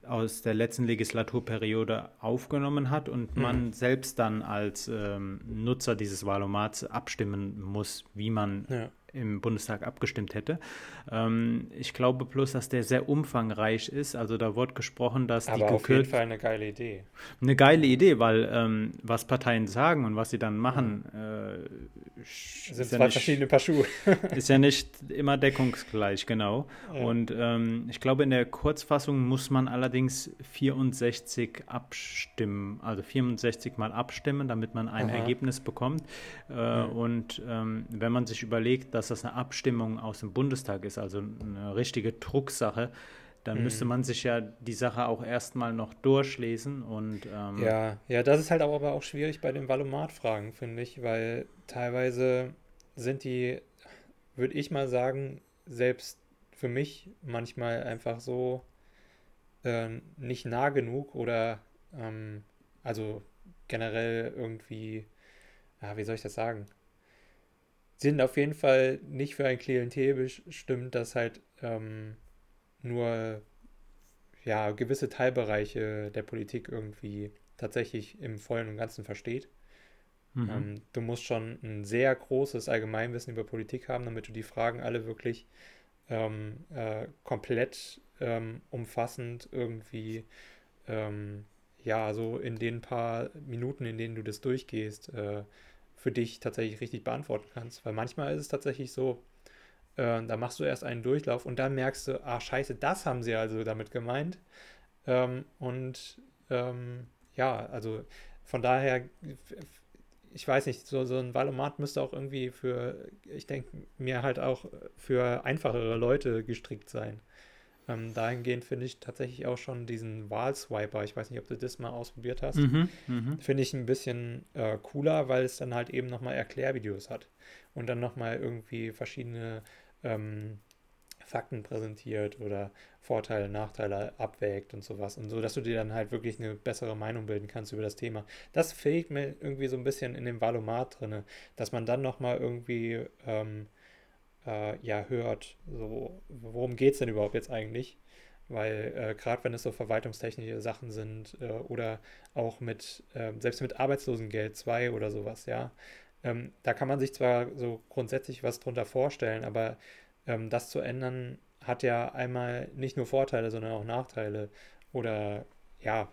Speaker 1: aus der letzten Legislaturperiode aufgenommen hat und mhm. man selbst dann als ähm, Nutzer dieses Wahlomats abstimmen muss, wie man ja. Im Bundestag abgestimmt hätte. Ähm, ich glaube bloß, dass der sehr umfangreich ist. Also da wird gesprochen, dass
Speaker 2: Aber die auf jeden Fall eine geile Idee.
Speaker 1: Eine geile Idee, weil ähm, was Parteien sagen und was sie dann machen, äh,
Speaker 2: sind zwei ja verschiedene Paar Schuhe.
Speaker 1: ist ja nicht immer deckungsgleich, genau. Ja. Und ähm, ich glaube, in der Kurzfassung muss man allerdings 64 abstimmen, also 64 mal abstimmen, damit man ein Aha. Ergebnis bekommt. Äh, ja. Und ähm, wenn man sich überlegt, dass das eine Abstimmung aus dem Bundestag ist, also eine richtige Drucksache, dann mhm. müsste man sich ja die Sache auch erstmal noch durchlesen und ähm
Speaker 2: ja, ja, das ist halt auch aber auch schwierig bei den Valomat-Fragen, finde ich, weil teilweise sind die, würde ich mal sagen, selbst für mich manchmal einfach so äh, nicht nah genug oder ähm, also generell irgendwie, ja, wie soll ich das sagen? Sind auf jeden Fall nicht für ein Klientel bestimmt, das halt ähm, nur ja, gewisse Teilbereiche der Politik irgendwie tatsächlich im Vollen und Ganzen versteht. Mhm. Ähm, du musst schon ein sehr großes Allgemeinwissen über Politik haben, damit du die Fragen alle wirklich ähm, äh, komplett ähm, umfassend irgendwie, ähm, ja, so in den paar Minuten, in denen du das durchgehst, äh, für dich tatsächlich richtig beantworten kannst. Weil manchmal ist es tatsächlich so, äh, da machst du erst einen Durchlauf und dann merkst du, ah, scheiße, das haben sie also damit gemeint. Ähm, und ähm, ja, also von daher, ich weiß nicht, so, so ein Valomat müsste auch irgendwie für, ich denke mir halt auch für einfachere Leute gestrickt sein. Ähm, dahingehend finde ich tatsächlich auch schon diesen Wahlswiper, ich weiß nicht, ob du das mal ausprobiert hast, mhm, mhm. finde ich ein bisschen äh, cooler, weil es dann halt eben nochmal Erklärvideos hat und dann nochmal irgendwie verschiedene ähm, Fakten präsentiert oder Vorteile, Nachteile abwägt und sowas. Und so, dass du dir dann halt wirklich eine bessere Meinung bilden kannst über das Thema. Das fehlt mir irgendwie so ein bisschen in dem Valomat drin, dass man dann nochmal irgendwie ähm, äh, ja hört, so, worum geht es denn überhaupt jetzt eigentlich? Weil äh, gerade wenn es so verwaltungstechnische Sachen sind äh, oder auch mit, ähm, selbst mit Arbeitslosengeld 2 oder sowas, ja, ähm, da kann man sich zwar so grundsätzlich was drunter vorstellen, aber ähm, das zu ändern hat ja einmal nicht nur Vorteile, sondern auch Nachteile. Oder ja.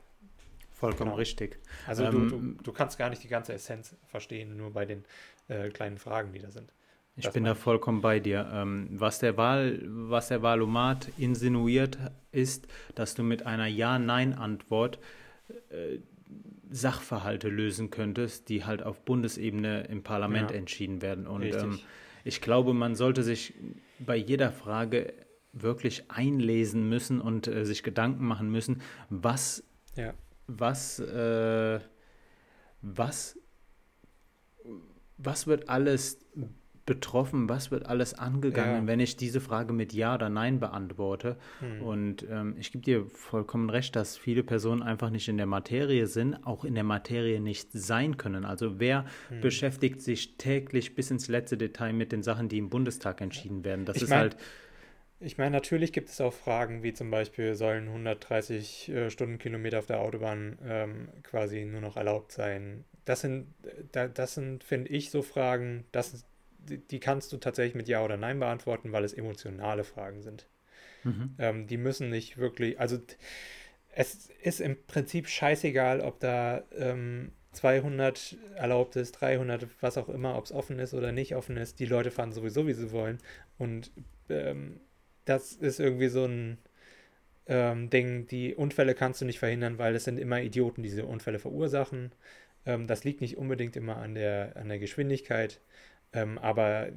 Speaker 1: Vollkommen genau. richtig.
Speaker 2: Also ähm, du, du, du, kannst gar nicht die ganze Essenz verstehen, nur bei den äh, kleinen Fragen, die da sind.
Speaker 1: Ich das bin da vollkommen bei dir. Ähm, was der Wahl, was der Wahlomat insinuiert, ist, dass du mit einer Ja-Nein-Antwort äh, Sachverhalte lösen könntest, die halt auf Bundesebene im Parlament ja. entschieden werden. Und ähm, ich glaube, man sollte sich bei jeder Frage wirklich einlesen müssen und äh, sich Gedanken machen müssen, was, ja. was, äh, was, was wird alles betroffen, was wird alles angegangen, ja. wenn ich diese Frage mit Ja oder Nein beantworte. Hm. Und ähm, ich gebe dir vollkommen recht, dass viele Personen einfach nicht in der Materie sind, auch in der Materie nicht sein können. Also wer hm. beschäftigt sich täglich bis ins letzte Detail mit den Sachen, die im Bundestag entschieden werden? Das ich ist mein, halt.
Speaker 2: Ich meine, natürlich gibt es auch Fragen, wie zum Beispiel, sollen 130 äh, Stundenkilometer auf der Autobahn ähm, quasi nur noch erlaubt sein? Das sind, da, das sind, finde ich, so Fragen, das die kannst du tatsächlich mit Ja oder Nein beantworten, weil es emotionale Fragen sind. Mhm. Ähm, die müssen nicht wirklich, also es ist im Prinzip scheißegal, ob da ähm, 200 erlaubt ist, 300, was auch immer, ob es offen ist oder nicht offen ist. Die Leute fahren sowieso, wie sie wollen. Und ähm, das ist irgendwie so ein ähm, Ding, die Unfälle kannst du nicht verhindern, weil es sind immer Idioten, die diese Unfälle verursachen. Ähm, das liegt nicht unbedingt immer an der, an der Geschwindigkeit. Ähm, aber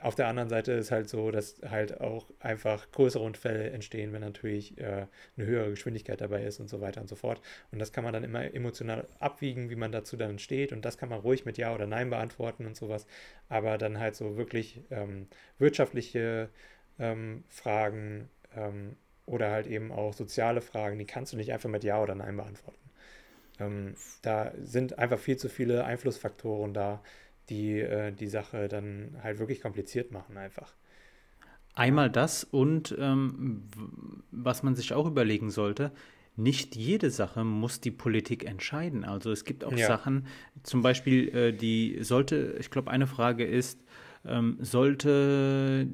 Speaker 2: auf der anderen Seite ist halt so, dass halt auch einfach größere Unfälle entstehen, wenn natürlich äh, eine höhere Geschwindigkeit dabei ist und so weiter und so fort. Und das kann man dann immer emotional abwiegen, wie man dazu dann steht. Und das kann man ruhig mit Ja oder Nein beantworten und sowas. Aber dann halt so wirklich ähm, wirtschaftliche ähm, Fragen ähm, oder halt eben auch soziale Fragen, die kannst du nicht einfach mit Ja oder Nein beantworten. Ähm, da sind einfach viel zu viele Einflussfaktoren da, die äh, die Sache dann halt wirklich kompliziert machen einfach.
Speaker 1: Einmal das und ähm, was man sich auch überlegen sollte, nicht jede Sache muss die Politik entscheiden. Also es gibt auch ja. Sachen, zum Beispiel, äh, die sollte, ich glaube, eine Frage ist, ähm, sollte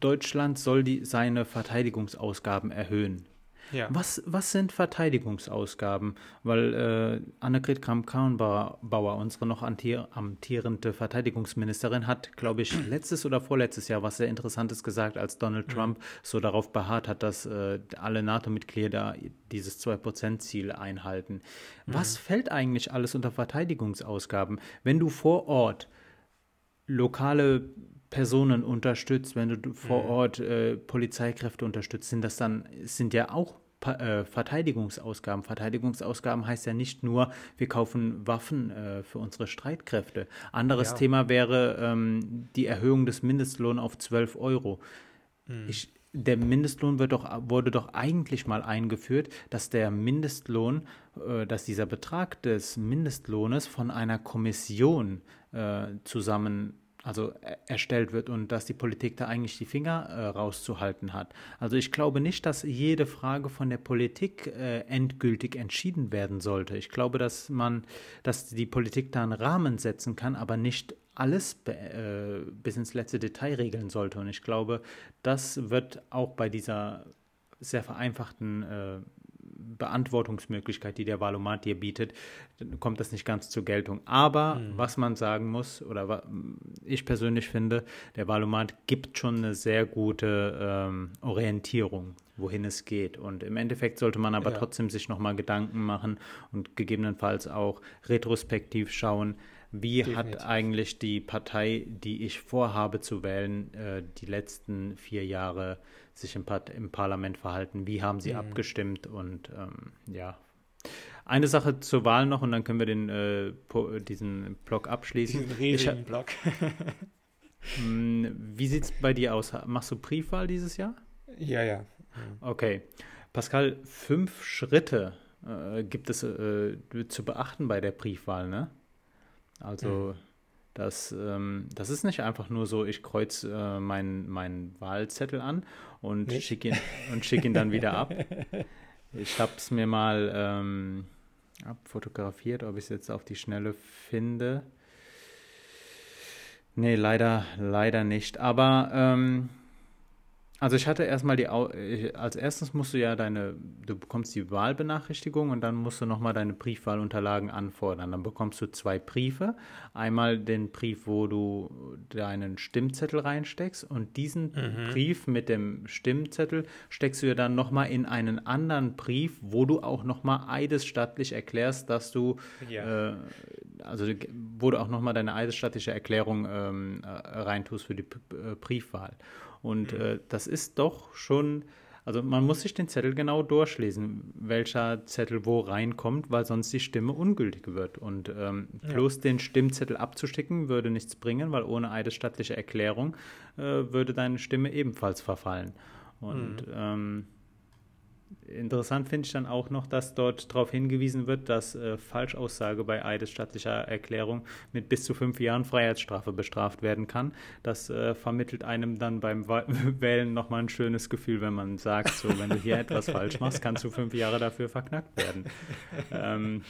Speaker 1: Deutschland soll die, seine Verteidigungsausgaben erhöhen. Ja. Was, was sind Verteidigungsausgaben? Weil äh, Annegret Kramp-Karrenbauer, unsere noch amtierende Verteidigungsministerin, hat, glaube ich, letztes oder vorletztes Jahr was sehr Interessantes gesagt, als Donald mhm. Trump mhm. so darauf beharrt hat, dass äh, alle NATO-Mitglieder dieses 2%-Ziel einhalten. Mhm. Was fällt eigentlich alles unter Verteidigungsausgaben? Wenn du vor Ort lokale Personen unterstützt, wenn du vor mhm. Ort äh, Polizeikräfte unterstützt, sind das dann, sind ja auch äh, Verteidigungsausgaben. Verteidigungsausgaben heißt ja nicht nur, wir kaufen Waffen äh, für unsere Streitkräfte. Anderes ja. Thema wäre ähm, die Erhöhung des Mindestlohns auf 12 Euro. Mhm. Ich, der Mindestlohn wird doch, wurde doch eigentlich mal eingeführt, dass der Mindestlohn, äh, dass dieser Betrag des Mindestlohnes von einer Kommission äh, zusammen also erstellt wird und dass die Politik da eigentlich die Finger äh, rauszuhalten hat. Also ich glaube nicht, dass jede Frage von der Politik äh, endgültig entschieden werden sollte. Ich glaube, dass man, dass die Politik da einen Rahmen setzen kann, aber nicht alles äh, bis ins letzte Detail regeln sollte. Und ich glaube, das wird auch bei dieser sehr vereinfachten äh, Beantwortungsmöglichkeit, die der Valomat dir bietet, kommt das nicht ganz zur Geltung. Aber mhm. was man sagen muss, oder ich persönlich finde, der Valomat gibt schon eine sehr gute ähm, Orientierung, wohin es geht. Und im Endeffekt sollte man aber ja. trotzdem sich nochmal Gedanken machen und gegebenenfalls auch retrospektiv schauen, wie Definitiv. hat eigentlich die Partei, die ich vorhabe zu wählen, äh, die letzten vier Jahre sich im, Par im Parlament verhalten? Wie haben sie mhm. abgestimmt? Und ähm, ja. Eine Sache zur Wahl noch und dann können wir den, äh, diesen Blog abschließen. Diesen riesigen ich, Block. Hm, wie sieht es bei dir aus? Machst du Briefwahl dieses Jahr?
Speaker 2: Ja, ja.
Speaker 1: Okay. Pascal, fünf Schritte äh, gibt es äh, zu beachten bei der Briefwahl, ne? Also mhm. Das, ähm, das ist nicht einfach nur so, ich kreuze äh, meinen mein Wahlzettel an und schicke ihn, schick ihn dann wieder ab. Ich habe es mir mal ähm, abfotografiert, ob ich es jetzt auf die Schnelle finde. Nee, leider, leider nicht. Aber ähm, also ich hatte erstmal die, als erstes musst du ja deine, du bekommst die Wahlbenachrichtigung und dann musst du nochmal deine Briefwahlunterlagen anfordern. Dann bekommst du zwei Briefe. Einmal den Brief, wo du deinen Stimmzettel reinsteckst und diesen mhm. Brief mit dem Stimmzettel steckst du ja dann nochmal in einen anderen Brief, wo du auch nochmal eidesstattlich erklärst, dass du, ja. äh, also wo du auch nochmal deine eidesstattliche Erklärung ähm, äh, reintust für die P äh, Briefwahl. Und mhm. äh, das ist doch schon, also man muss sich den Zettel genau durchlesen, welcher Zettel wo reinkommt, weil sonst die Stimme ungültig wird. Und ähm, ja. bloß den Stimmzettel abzusticken würde nichts bringen, weil ohne eidesstattliche Erklärung äh, würde deine Stimme ebenfalls verfallen. Und mhm. ähm, Interessant finde ich dann auch noch, dass dort darauf hingewiesen wird, dass äh, Falschaussage bei eidesstattlicher Erklärung mit bis zu fünf Jahren Freiheitsstrafe bestraft werden kann. Das äh, vermittelt einem dann beim Wählen nochmal ein schönes Gefühl, wenn man sagt, so, wenn du hier etwas falsch machst, kannst du fünf Jahre dafür verknackt werden. Ähm,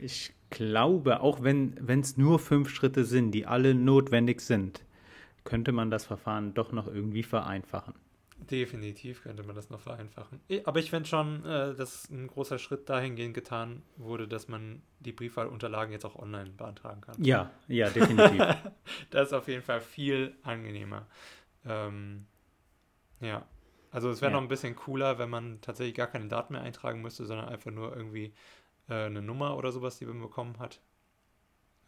Speaker 1: ich glaube, auch wenn es nur fünf Schritte sind, die alle notwendig sind, könnte man das Verfahren doch noch irgendwie vereinfachen.
Speaker 2: Definitiv könnte man das noch vereinfachen. Aber ich finde schon, äh, dass ein großer Schritt dahingehend getan wurde, dass man die Briefwahlunterlagen jetzt auch online beantragen kann.
Speaker 1: Ja, ja, definitiv.
Speaker 2: das ist auf jeden Fall viel angenehmer. Ähm, ja, also es wäre ja. noch ein bisschen cooler, wenn man tatsächlich gar keine Daten mehr eintragen müsste, sondern einfach nur irgendwie äh, eine Nummer oder sowas, die man bekommen hat.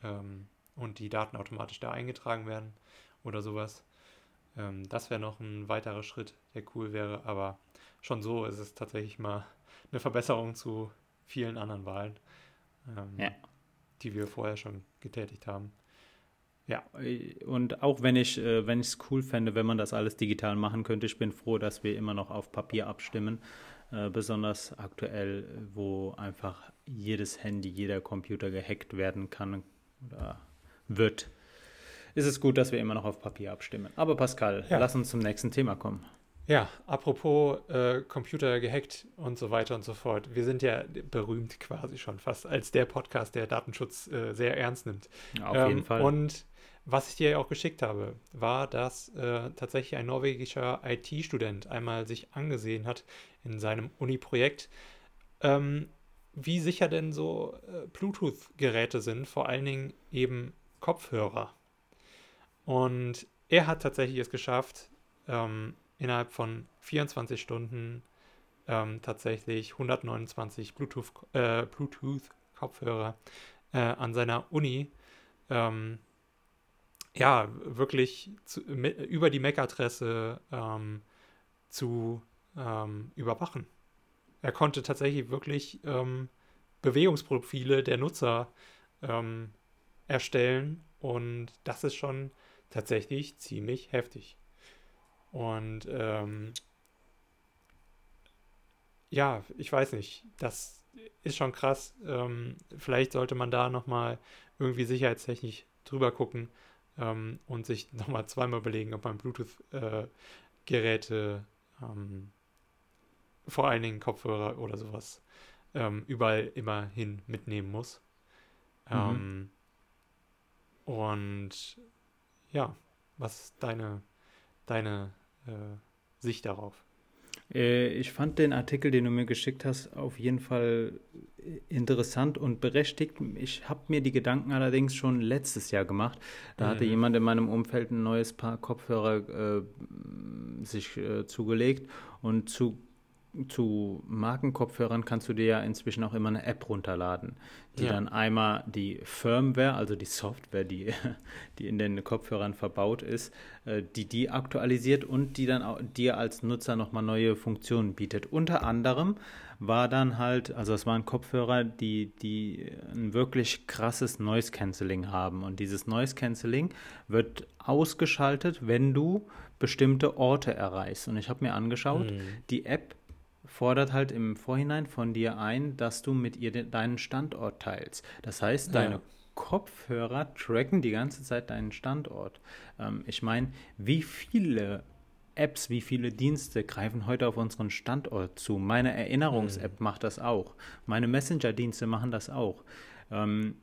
Speaker 2: Ähm, und die Daten automatisch da eingetragen werden oder sowas. Ähm, das wäre noch ein weiterer Schritt, der cool wäre, aber schon so ist es tatsächlich mal eine Verbesserung zu vielen anderen Wahlen, ähm, ja. die wir vorher schon getätigt haben.
Speaker 1: Ja, und auch wenn ich äh, wenn ich es cool fände, wenn man das alles digital machen könnte, ich bin froh, dass wir immer noch auf Papier abstimmen, äh, besonders aktuell, wo einfach jedes Handy, jeder Computer gehackt werden kann oder wird ist es gut, dass wir immer noch auf Papier abstimmen. Aber Pascal, ja. lass uns zum nächsten Thema kommen.
Speaker 2: Ja, apropos äh, Computer gehackt und so weiter und so fort. Wir sind ja berühmt quasi schon fast als der Podcast, der Datenschutz äh, sehr ernst nimmt.
Speaker 1: Ja, auf ähm, jeden Fall.
Speaker 2: Und was ich dir auch geschickt habe, war, dass äh, tatsächlich ein norwegischer IT-Student einmal sich angesehen hat in seinem Uni-Projekt, ähm, wie sicher denn so äh, Bluetooth-Geräte sind, vor allen Dingen eben Kopfhörer. Und er hat tatsächlich es geschafft, ähm, innerhalb von 24 Stunden ähm, tatsächlich 129 Bluetooth-Kopfhörer äh, Bluetooth äh, an seiner Uni ähm, ja, wirklich zu, mit, über die MAC-Adresse ähm, zu ähm, überwachen. Er konnte tatsächlich wirklich ähm, Bewegungsprofile der Nutzer ähm, erstellen und das ist schon tatsächlich ziemlich heftig. Und ähm, ja, ich weiß nicht, das ist schon krass. Ähm, vielleicht sollte man da nochmal irgendwie sicherheitstechnisch drüber gucken ähm, und sich nochmal zweimal überlegen, ob man Bluetooth-Geräte, äh, ähm, vor allen Dingen Kopfhörer oder sowas, ähm, überall immerhin mitnehmen muss. Mhm. Ähm, und ja, was ist deine, deine äh, Sicht darauf?
Speaker 1: Äh, ich fand den Artikel, den du mir geschickt hast, auf jeden Fall interessant und berechtigt. Ich habe mir die Gedanken allerdings schon letztes Jahr gemacht. Da mhm. hatte jemand in meinem Umfeld ein neues Paar Kopfhörer äh, sich äh, zugelegt und zu zu Markenkopfhörern kannst du dir ja inzwischen auch immer eine App runterladen, die ja. dann einmal die Firmware, also die Software, die, die in den Kopfhörern verbaut ist, äh, die die aktualisiert und die dann auch dir als Nutzer nochmal neue Funktionen bietet. Unter anderem war dann halt, also es waren Kopfhörer, die, die ein wirklich krasses Noise Cancelling haben. Und dieses Noise Cancelling wird ausgeschaltet, wenn du bestimmte Orte erreichst. Und ich habe mir angeschaut, mhm. die App fordert halt im Vorhinein von dir ein, dass du mit ihr de deinen Standort teilst. Das heißt, deine ja. Kopfhörer tracken die ganze Zeit deinen Standort. Ähm, ich meine, wie viele Apps, wie viele Dienste greifen heute auf unseren Standort zu? Meine Erinnerungs-App mhm. macht das auch. Meine Messenger-Dienste machen das auch. Ähm,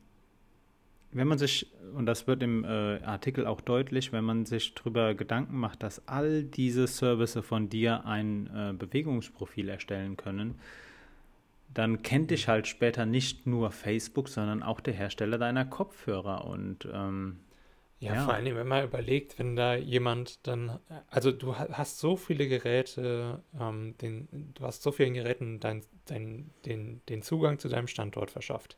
Speaker 1: wenn man sich, und das wird im äh, Artikel auch deutlich, wenn man sich darüber Gedanken macht, dass all diese Services von dir ein äh, Bewegungsprofil erstellen können, dann kennt dich halt später nicht nur Facebook, sondern auch der Hersteller deiner Kopfhörer. Und ähm,
Speaker 2: ja, ja, vor allem, wenn man überlegt, wenn da jemand dann, also du hast so viele Geräte, ähm, den, du hast so vielen Geräten dein, dein, den, den Zugang zu deinem Standort verschafft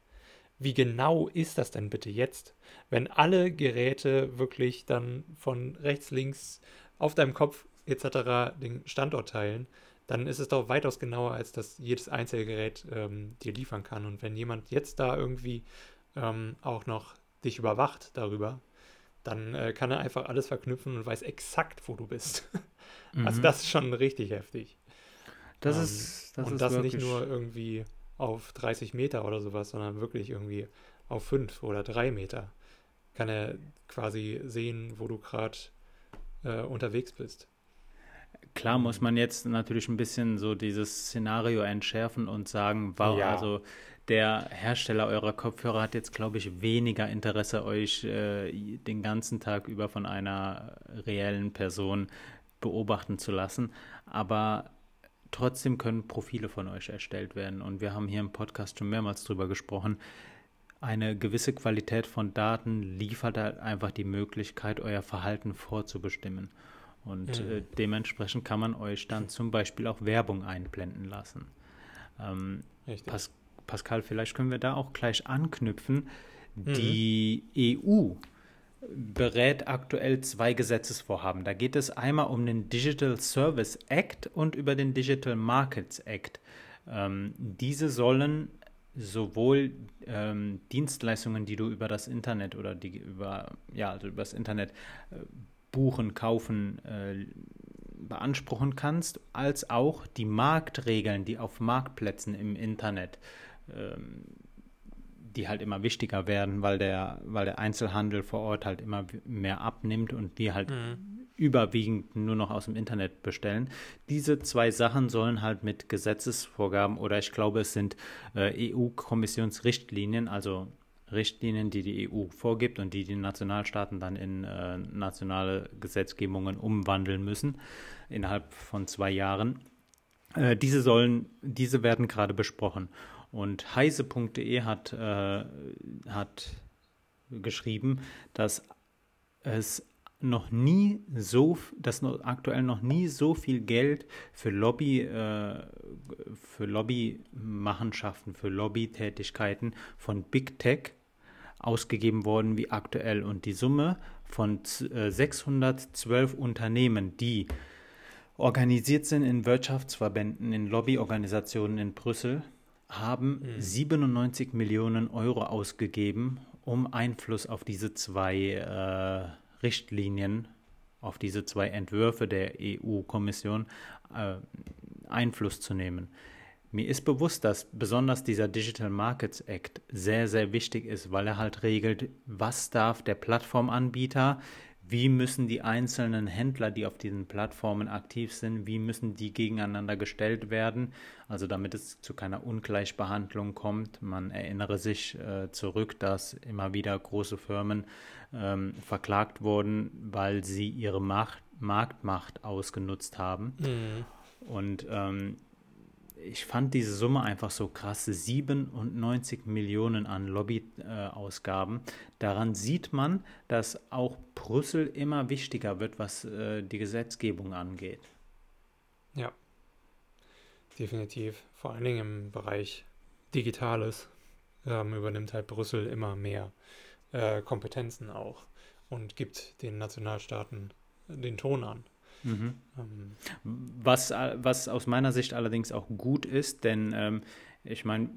Speaker 2: wie genau ist das denn bitte jetzt, wenn alle Geräte wirklich dann von rechts, links auf deinem Kopf etc. den Standort teilen, dann ist es doch weitaus genauer, als dass jedes einzelne Gerät ähm, dir liefern kann. Und wenn jemand jetzt da irgendwie ähm, auch noch dich überwacht darüber, dann äh, kann er einfach alles verknüpfen und weiß exakt, wo du bist. Also mhm. Also das ist schon richtig heftig.
Speaker 1: Das ähm, ist das
Speaker 2: und
Speaker 1: ist
Speaker 2: das nicht nur irgendwie auf 30 Meter oder sowas, sondern wirklich irgendwie auf 5 oder 3 Meter kann er quasi sehen, wo du gerade äh, unterwegs bist.
Speaker 1: Klar muss man jetzt natürlich ein bisschen so dieses Szenario entschärfen und sagen, wow, ja. also der Hersteller eurer Kopfhörer hat jetzt, glaube ich, weniger Interesse, euch äh, den ganzen Tag über von einer reellen Person beobachten zu lassen. Aber Trotzdem können Profile von euch erstellt werden. Und wir haben hier im Podcast schon mehrmals drüber gesprochen. Eine gewisse Qualität von Daten liefert halt einfach die Möglichkeit, euer Verhalten vorzubestimmen. Und mhm. äh, dementsprechend kann man euch dann zum Beispiel auch Werbung einblenden lassen. Ähm, Pas Pascal, vielleicht können wir da auch gleich anknüpfen. Mhm. Die EU berät aktuell zwei Gesetzesvorhaben. Da geht es einmal um den Digital Service Act und über den Digital Markets Act. Ähm, diese sollen sowohl ähm, Dienstleistungen, die du über das Internet oder die über ja also über das Internet äh, buchen, kaufen, äh, beanspruchen kannst, als auch die Marktregeln, die auf Marktplätzen im Internet ähm, die halt immer wichtiger werden, weil der, weil der Einzelhandel vor Ort halt immer mehr abnimmt und wir halt mhm. überwiegend nur noch aus dem Internet bestellen. Diese zwei Sachen sollen halt mit Gesetzesvorgaben oder ich glaube, es sind äh, EU-Kommissionsrichtlinien, also Richtlinien, die die EU vorgibt und die die Nationalstaaten dann in äh, nationale Gesetzgebungen umwandeln müssen innerhalb von zwei Jahren. Äh, diese sollen, diese werden gerade besprochen. Und heise.de hat, äh, hat geschrieben, dass es noch nie so, dass noch aktuell noch nie so viel Geld für Lobby, äh, für Lobbymachenschaften, für Lobbytätigkeiten von Big Tech ausgegeben worden wie aktuell. Und die Summe von äh, 612 Unternehmen, die organisiert sind in Wirtschaftsverbänden, in Lobbyorganisationen in Brüssel, haben mhm. 97 Millionen Euro ausgegeben, um Einfluss auf diese zwei äh, Richtlinien, auf diese zwei Entwürfe der EU-Kommission äh, Einfluss zu nehmen. Mir ist bewusst, dass besonders dieser Digital Markets Act sehr, sehr wichtig ist, weil er halt regelt, was darf der Plattformanbieter, wie müssen die einzelnen Händler, die auf diesen Plattformen aktiv sind, wie müssen die gegeneinander gestellt werden, also damit es zu keiner Ungleichbehandlung kommt. Man erinnere sich äh, zurück, dass immer wieder große Firmen ähm, verklagt wurden, weil sie ihre Macht, Marktmacht ausgenutzt haben. Mhm. Und ähm, ich fand diese Summe einfach so krass. 97 Millionen an Lobbyausgaben. Äh, Daran sieht man, dass auch Brüssel immer wichtiger wird, was äh, die Gesetzgebung angeht.
Speaker 2: Ja, definitiv. Vor allen Dingen im Bereich Digitales ähm, übernimmt halt Brüssel immer mehr äh, Kompetenzen auch und gibt den Nationalstaaten den Ton an. Mhm.
Speaker 1: Was, was aus meiner Sicht allerdings auch gut ist, denn ähm, ich meine,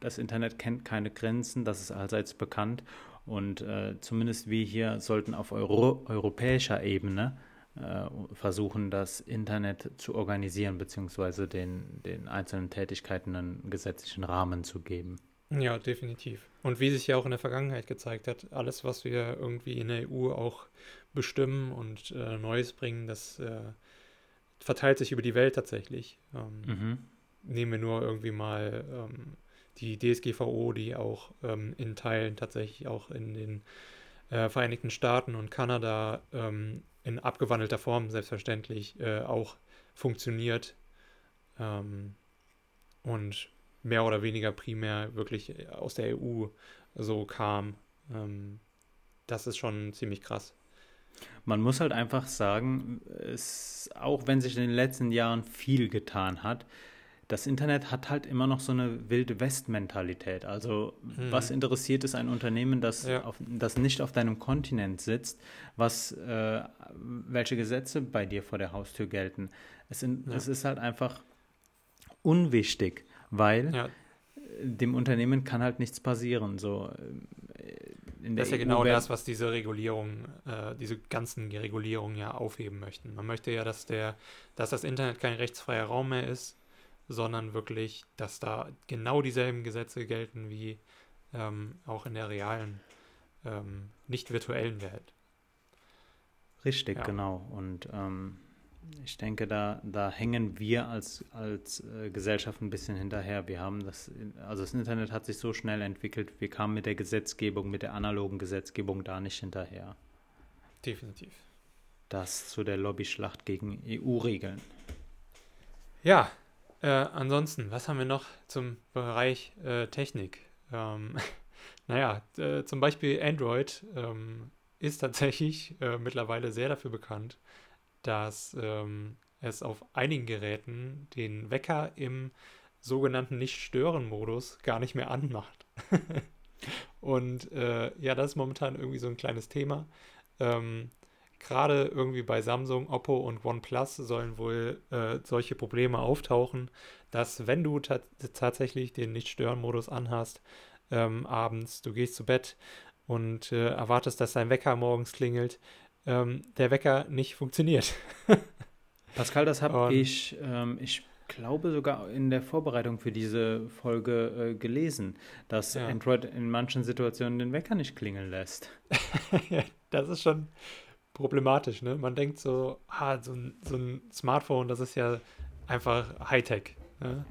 Speaker 1: das Internet kennt keine Grenzen, das ist allseits bekannt. Und äh, zumindest wir hier sollten auf Euro europäischer Ebene äh, versuchen, das Internet zu organisieren, beziehungsweise den, den einzelnen Tätigkeiten einen gesetzlichen Rahmen zu geben.
Speaker 2: Ja, definitiv. Und wie sich ja auch in der Vergangenheit gezeigt hat, alles, was wir irgendwie in der EU auch bestimmen und äh, Neues bringen, das äh, verteilt sich über die Welt tatsächlich. Ähm, mhm. Nehmen wir nur irgendwie mal ähm, die DSGVO, die auch ähm, in Teilen tatsächlich auch in den äh, Vereinigten Staaten und Kanada ähm, in abgewandelter Form selbstverständlich äh, auch funktioniert. Ähm, und mehr oder weniger primär wirklich aus der EU so kam. Ähm, das ist schon ziemlich krass.
Speaker 1: Man muss halt einfach sagen, es, auch wenn sich in den letzten Jahren viel getan hat, das Internet hat halt immer noch so eine wilde West-Mentalität. Also, hm. was interessiert es ein Unternehmen, das, ja. auf, das nicht auf deinem Kontinent sitzt, was, äh, welche Gesetze bei dir vor der Haustür gelten? Es, in, ja. es ist halt einfach unwichtig weil ja. dem Unternehmen kann halt nichts passieren. So,
Speaker 2: äh, das ist ja genau das, was diese Regulierung, äh, diese ganzen Regulierungen ja aufheben möchten. Man möchte ja, dass der, dass das Internet kein rechtsfreier Raum mehr ist, sondern wirklich, dass da genau dieselben Gesetze gelten wie ähm, auch in der realen, ähm, nicht virtuellen Welt.
Speaker 1: Richtig, ja. genau. Und ähm, ich denke, da, da hängen wir als, als äh, Gesellschaft ein bisschen hinterher. Wir haben das, also das Internet hat sich so schnell entwickelt, wir kamen mit der Gesetzgebung, mit der analogen Gesetzgebung da nicht hinterher.
Speaker 2: Definitiv.
Speaker 1: Das zu der Lobbyschlacht gegen EU-Regeln.
Speaker 2: Ja, äh, ansonsten, was haben wir noch zum Bereich äh, Technik? Ähm, naja, äh, zum Beispiel Android ähm, ist tatsächlich äh, mittlerweile sehr dafür bekannt, dass ähm, es auf einigen Geräten den Wecker im sogenannten Nicht-Stören-Modus gar nicht mehr anmacht. und äh, ja, das ist momentan irgendwie so ein kleines Thema. Ähm, Gerade irgendwie bei Samsung, Oppo und OnePlus sollen wohl äh, solche Probleme auftauchen, dass wenn du tatsächlich den Nicht-Stören-Modus anhast, ähm, abends, du gehst zu Bett und äh, erwartest, dass dein Wecker morgens klingelt, ähm, der Wecker nicht funktioniert.
Speaker 1: Pascal, das habe ich, ähm, ich glaube sogar in der Vorbereitung für diese Folge äh, gelesen, dass ja. Android in manchen Situationen den Wecker nicht klingeln lässt.
Speaker 2: das ist schon problematisch, ne? Man denkt so, ah, so ein, so ein Smartphone, das ist ja einfach Hightech. Ne?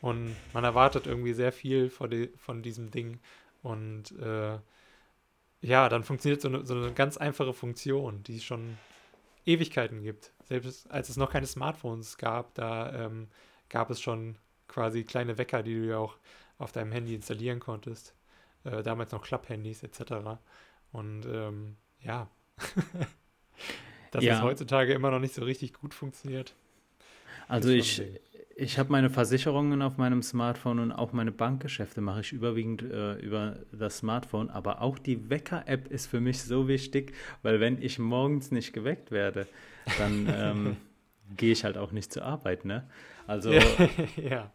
Speaker 2: Und man erwartet irgendwie sehr viel von, die, von diesem Ding Und äh, ja, dann funktioniert so eine, so eine ganz einfache Funktion, die es schon Ewigkeiten gibt. Selbst als es noch keine Smartphones gab, da ähm, gab es schon quasi kleine Wecker, die du ja auch auf deinem Handy installieren konntest. Äh, damals noch Klapphandys etc. Und ähm, ja, dass ja. es heutzutage immer noch nicht so richtig gut funktioniert.
Speaker 1: Also ich, ich habe meine Versicherungen auf meinem Smartphone und auch meine Bankgeschäfte mache ich überwiegend äh, über das Smartphone. Aber auch die Wecker-App ist für mich so wichtig, weil wenn ich morgens nicht geweckt werde, dann ähm, gehe ich halt auch nicht zur Arbeit. Ne? Also ja.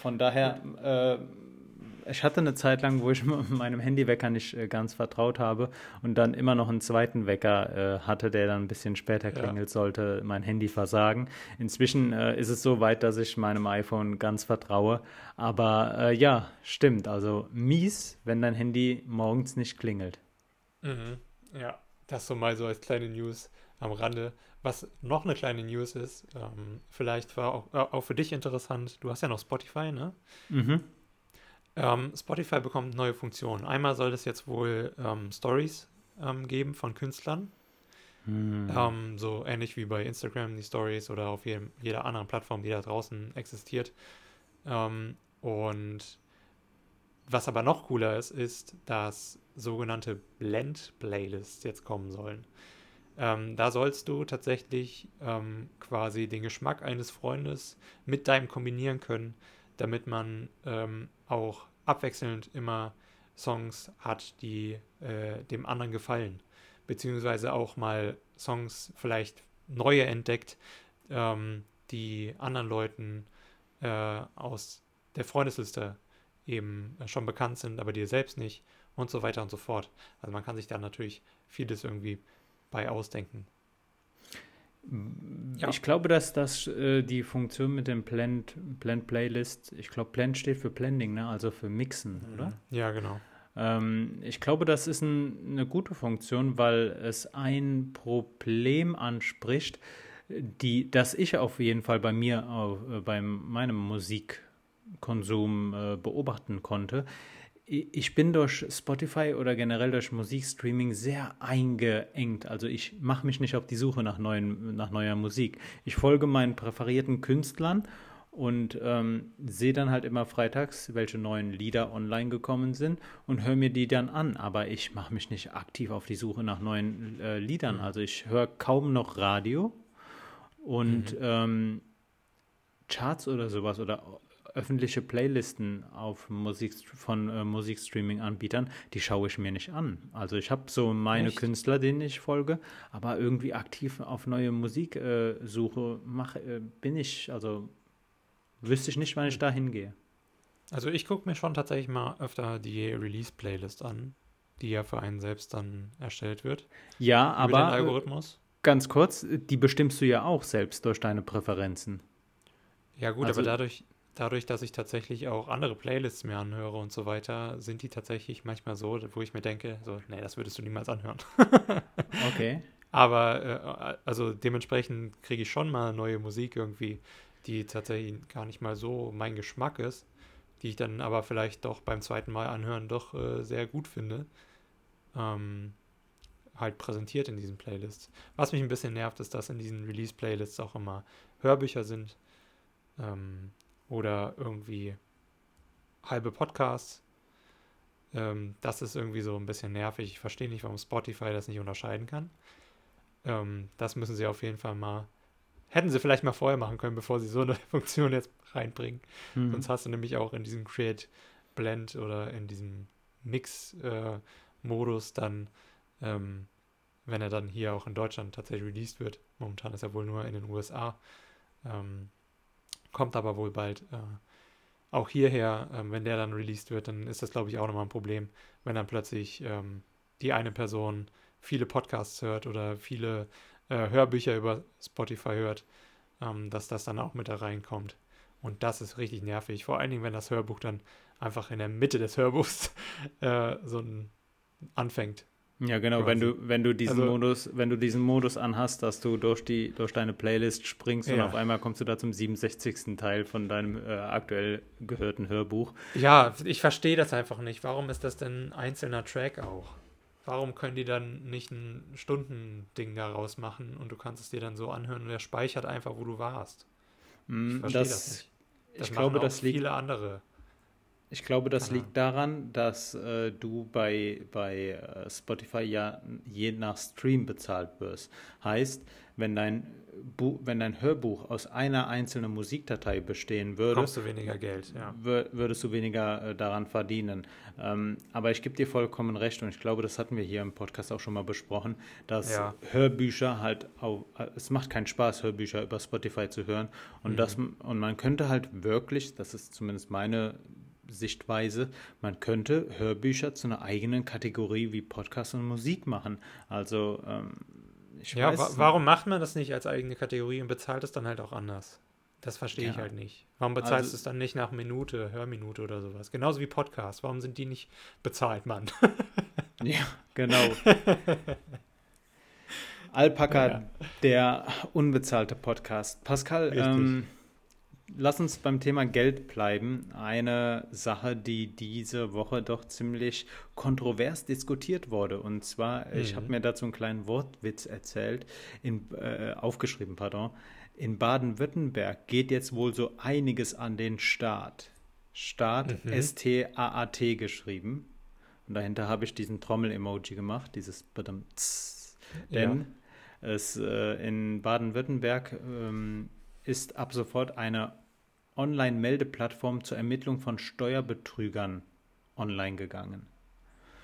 Speaker 1: von daher äh, ich hatte eine Zeit lang, wo ich meinem Handywecker nicht äh, ganz vertraut habe und dann immer noch einen zweiten Wecker äh, hatte, der dann ein bisschen später klingelt, ja. sollte mein Handy versagen. Inzwischen äh, ist es so weit, dass ich meinem iPhone ganz vertraue. Aber äh, ja, stimmt. Also mies, wenn dein Handy morgens nicht klingelt.
Speaker 2: Mhm. Ja, das so mal so als kleine News am Rande. Was noch eine kleine News ist, ähm, vielleicht war auch, äh, auch für dich interessant, du hast ja noch Spotify, ne? Mhm. Ähm, Spotify bekommt neue Funktionen. Einmal soll es jetzt wohl ähm, Stories ähm, geben von Künstlern. Hm. Ähm, so ähnlich wie bei Instagram die Stories oder auf jedem, jeder anderen Plattform, die da draußen existiert. Ähm, und was aber noch cooler ist, ist, dass sogenannte Blend-Playlists jetzt kommen sollen. Ähm, da sollst du tatsächlich ähm, quasi den Geschmack eines Freundes mit deinem kombinieren können, damit man ähm, auch abwechselnd immer Songs hat, die äh, dem anderen gefallen. Beziehungsweise auch mal Songs vielleicht neue entdeckt, ähm, die anderen Leuten äh, aus der Freundesliste eben schon bekannt sind, aber dir selbst nicht und so weiter und so fort. Also man kann sich da natürlich vieles irgendwie bei ausdenken.
Speaker 1: Ja. Ich glaube, dass das äh, die Funktion mit dem Blend, Blend Playlist, ich glaube, Blend steht für Blending, ne? also für Mixen, mhm. oder?
Speaker 2: Ja, genau.
Speaker 1: Ähm, ich glaube, das ist ein, eine gute Funktion, weil es ein Problem anspricht, die, das ich auf jeden Fall bei mir, äh, bei meinem Musikkonsum äh, beobachten konnte ich bin durch Spotify oder generell durch Musikstreaming sehr eingeengt. Also ich mache mich nicht auf die Suche nach, neuen, nach neuer Musik. Ich folge meinen präferierten Künstlern und ähm, sehe dann halt immer freitags, welche neuen Lieder online gekommen sind und höre mir die dann an. Aber ich mache mich nicht aktiv auf die Suche nach neuen äh, Liedern. Mhm. Also ich höre kaum noch Radio und mhm. ähm, Charts oder sowas oder öffentliche Playlisten auf Musik von äh, Musikstreaming-Anbietern, die schaue ich mir nicht an. Also ich habe so meine Echt? Künstler, denen ich folge, aber irgendwie aktiv auf neue Musik äh, suche, mach, äh, bin ich, also wüsste ich nicht, wann ich da hingehe.
Speaker 2: Also ich gucke mir schon tatsächlich mal öfter die Release-Playlist an, die ja für einen selbst dann erstellt wird.
Speaker 1: Ja, aber den Algorithmus. ganz kurz, die bestimmst du ja auch selbst durch deine Präferenzen.
Speaker 2: Ja gut, also, aber dadurch, dadurch, dass ich tatsächlich auch andere Playlists mir anhöre und so weiter, sind die tatsächlich manchmal so, wo ich mir denke, so, nee, das würdest du niemals anhören.
Speaker 1: okay.
Speaker 2: Aber äh, also dementsprechend kriege ich schon mal neue Musik irgendwie, die tatsächlich gar nicht mal so mein Geschmack ist, die ich dann aber vielleicht doch beim zweiten Mal anhören doch äh, sehr gut finde. Ähm, halt präsentiert in diesen Playlists. Was mich ein bisschen nervt, ist, dass in diesen Release-Playlists auch immer Hörbücher sind. Ähm, oder irgendwie halbe Podcasts. Ähm, das ist irgendwie so ein bisschen nervig. Ich verstehe nicht, warum Spotify das nicht unterscheiden kann. Ähm, das müssen sie auf jeden Fall mal. Hätten sie vielleicht mal vorher machen können, bevor sie so eine Funktion jetzt reinbringen. Mhm. Sonst hast du nämlich auch in diesem Create Blend oder in diesem Mix-Modus äh, dann, ähm, wenn er dann hier auch in Deutschland tatsächlich released wird. Momentan ist er wohl nur in den USA. Ähm, kommt aber wohl bald äh, auch hierher. Ähm, wenn der dann released wird, dann ist das, glaube ich, auch nochmal ein Problem, wenn dann plötzlich ähm, die eine Person viele Podcasts hört oder viele äh, Hörbücher über Spotify hört, ähm, dass das dann auch mit da reinkommt. Und das ist richtig nervig. Vor allen Dingen, wenn das Hörbuch dann einfach in der Mitte des Hörbuchs äh, so ein, anfängt.
Speaker 1: Ja, genau, wenn du, wenn du diesen also, Modus, wenn du diesen Modus anhast, dass du durch die, durch deine Playlist springst ja. und auf einmal kommst du da zum 67. Teil von deinem äh, aktuell gehörten Hörbuch.
Speaker 2: Ja, ich verstehe das einfach nicht. Warum ist das denn ein einzelner Track auch? Warum können die dann nicht ein Stundending daraus machen und du kannst es dir dann so anhören und der speichert einfach, wo du warst?
Speaker 1: Ich mm, verstehe das, das nicht. Das ich glaube, das liegt
Speaker 2: viele andere.
Speaker 1: Ich glaube, das Aha. liegt daran, dass äh, du bei, bei äh, Spotify ja je nach Stream bezahlt wirst. Heißt, wenn dein, Bu wenn dein Hörbuch aus einer einzelnen Musikdatei bestehen würde,
Speaker 2: Kommst du weniger Geld, ja.
Speaker 1: würdest du weniger äh, daran verdienen. Ähm, aber ich gebe dir vollkommen recht und ich glaube, das hatten wir hier im Podcast auch schon mal besprochen, dass ja. Hörbücher halt auch, äh, es macht keinen Spaß, Hörbücher über Spotify zu hören und, mhm. das, und man könnte halt wirklich, das ist zumindest meine Sichtweise, man könnte Hörbücher zu einer eigenen Kategorie wie Podcast und Musik machen. Also ähm,
Speaker 2: ich ja, weiß, wa warum macht man das nicht als eigene Kategorie und bezahlt es dann halt auch anders? Das verstehe ja. ich halt nicht. Warum bezahlst also, du es dann nicht nach Minute, Hörminute oder sowas? Genauso wie Podcast. Warum sind die nicht bezahlt, Mann?
Speaker 1: ja, genau. Alpaka, ja. der unbezahlte Podcast. Pascal, ähm, lass uns beim Thema Geld bleiben. Eine Sache, die diese Woche doch ziemlich kontrovers diskutiert wurde. Und zwar, mhm. ich habe mir dazu einen kleinen Wortwitz erzählt, in, äh, aufgeschrieben, pardon. In Baden-Württemberg geht jetzt wohl so einiges an den Staat. Staat, mhm. S-T-A-A-T geschrieben. Und dahinter habe ich diesen Trommel-Emoji gemacht, dieses Badamts. Denn ja. es äh, in Baden-Württemberg ähm, ist ab sofort eine Online-Meldeplattform zur Ermittlung von Steuerbetrügern online gegangen.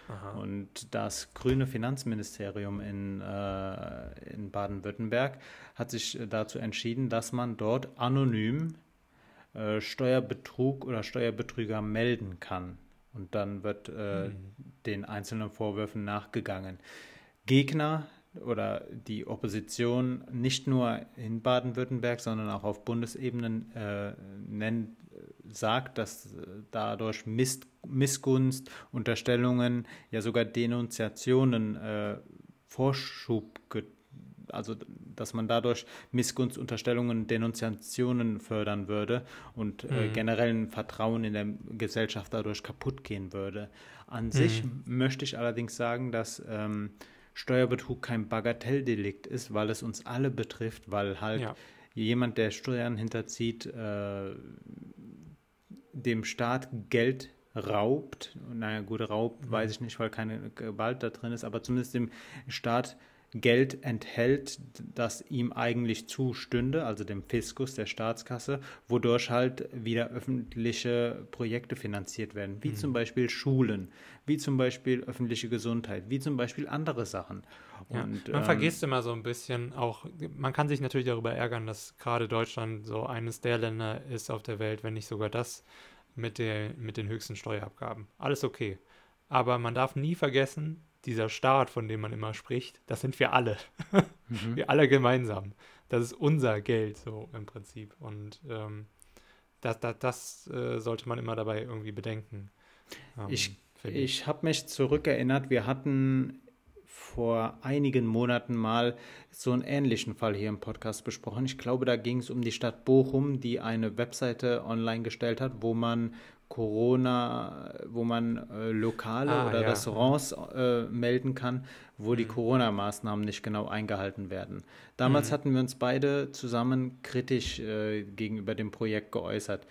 Speaker 1: Aha. Und das grüne Finanzministerium in, äh, in Baden-Württemberg hat sich dazu entschieden, dass man dort anonym äh, Steuerbetrug oder Steuerbetrüger melden kann. Und dann wird äh, mhm. den einzelnen Vorwürfen nachgegangen. Gegner oder die Opposition nicht nur in Baden-Württemberg, sondern auch auf Bundesebene äh, nennt, sagt, dass dadurch Miss, Missgunst, Unterstellungen, ja sogar Denunziationen äh, Vorschub, also dass man dadurch Missgunst, Unterstellungen, Denunziationen fördern würde und äh, mhm. äh, generellen Vertrauen in der Gesellschaft dadurch kaputt gehen würde. An mhm. sich möchte ich allerdings sagen, dass ähm, Steuerbetrug kein Bagatelldelikt ist, weil es uns alle betrifft, weil halt ja. jemand, der Steuern hinterzieht, äh, dem Staat Geld raubt. Naja, gut, raubt mhm. weiß ich nicht, weil keine Gewalt da drin ist, aber zumindest dem Staat Geld enthält, das ihm eigentlich zustünde, also dem Fiskus der Staatskasse, wodurch halt wieder öffentliche Projekte finanziert werden, wie mhm. zum Beispiel Schulen, wie zum Beispiel öffentliche Gesundheit, wie zum Beispiel andere Sachen.
Speaker 2: Ja, man ähm, vergisst immer so ein bisschen auch, man kann sich natürlich darüber ärgern, dass gerade Deutschland so eines der Länder ist auf der Welt, wenn nicht sogar das mit, der, mit den höchsten Steuerabgaben. Alles okay. Aber man darf nie vergessen, dieser Staat, von dem man immer spricht, das sind wir alle. mhm. Wir alle gemeinsam. Das ist unser Geld, so im Prinzip. Und ähm, das, das, das äh, sollte man immer dabei irgendwie bedenken.
Speaker 1: Ähm, ich ich habe mich zurückerinnert, wir hatten vor einigen Monaten mal so einen ähnlichen Fall hier im Podcast besprochen. Ich glaube, da ging es um die Stadt Bochum, die eine Webseite online gestellt hat, wo man Corona, wo man äh, Lokale ah, oder ja. Restaurants äh, melden kann, wo mhm. die Corona-Maßnahmen nicht genau eingehalten werden. Damals mhm. hatten wir uns beide zusammen kritisch äh, gegenüber dem Projekt geäußert.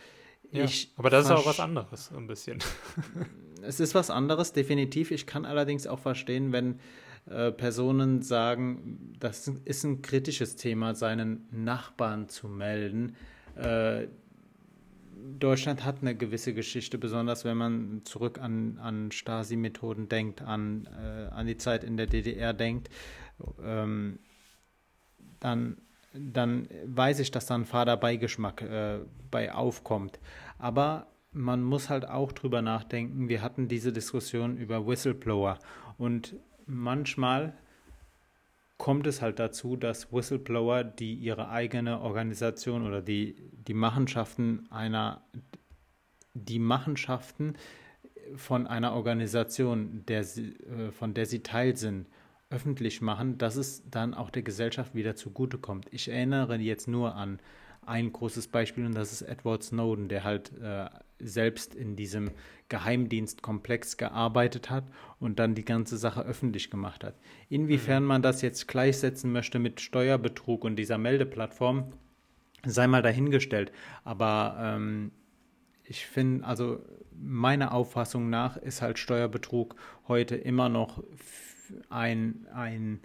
Speaker 2: Ja, ich aber das ist auch was anderes, ein bisschen.
Speaker 1: es ist was anderes, definitiv. Ich kann allerdings auch verstehen, wenn äh, Personen sagen, das ist ein kritisches Thema, seinen Nachbarn zu melden. Deutschland hat eine gewisse Geschichte, besonders wenn man zurück an, an Stasi-Methoden denkt, an, äh, an die Zeit in der DDR denkt. Ähm, dann, dann weiß ich, dass da ein fader Beigeschmack äh, bei aufkommt. Aber man muss halt auch drüber nachdenken. Wir hatten diese Diskussion über Whistleblower und manchmal kommt es halt dazu, dass Whistleblower, die ihre eigene Organisation oder die, die Machenschaften einer, die Machenschaften von einer Organisation, der sie, äh, von der sie Teil sind, öffentlich machen, dass es dann auch der Gesellschaft wieder zugutekommt. Ich erinnere jetzt nur an ein großes Beispiel und das ist Edward Snowden, der halt äh, selbst in diesem Geheimdienstkomplex gearbeitet hat und dann die ganze Sache öffentlich gemacht hat. Inwiefern mhm. man das jetzt gleichsetzen möchte mit Steuerbetrug und dieser Meldeplattform, sei mal dahingestellt. Aber ähm, ich finde, also meiner Auffassung nach ist halt Steuerbetrug heute immer noch ein, ein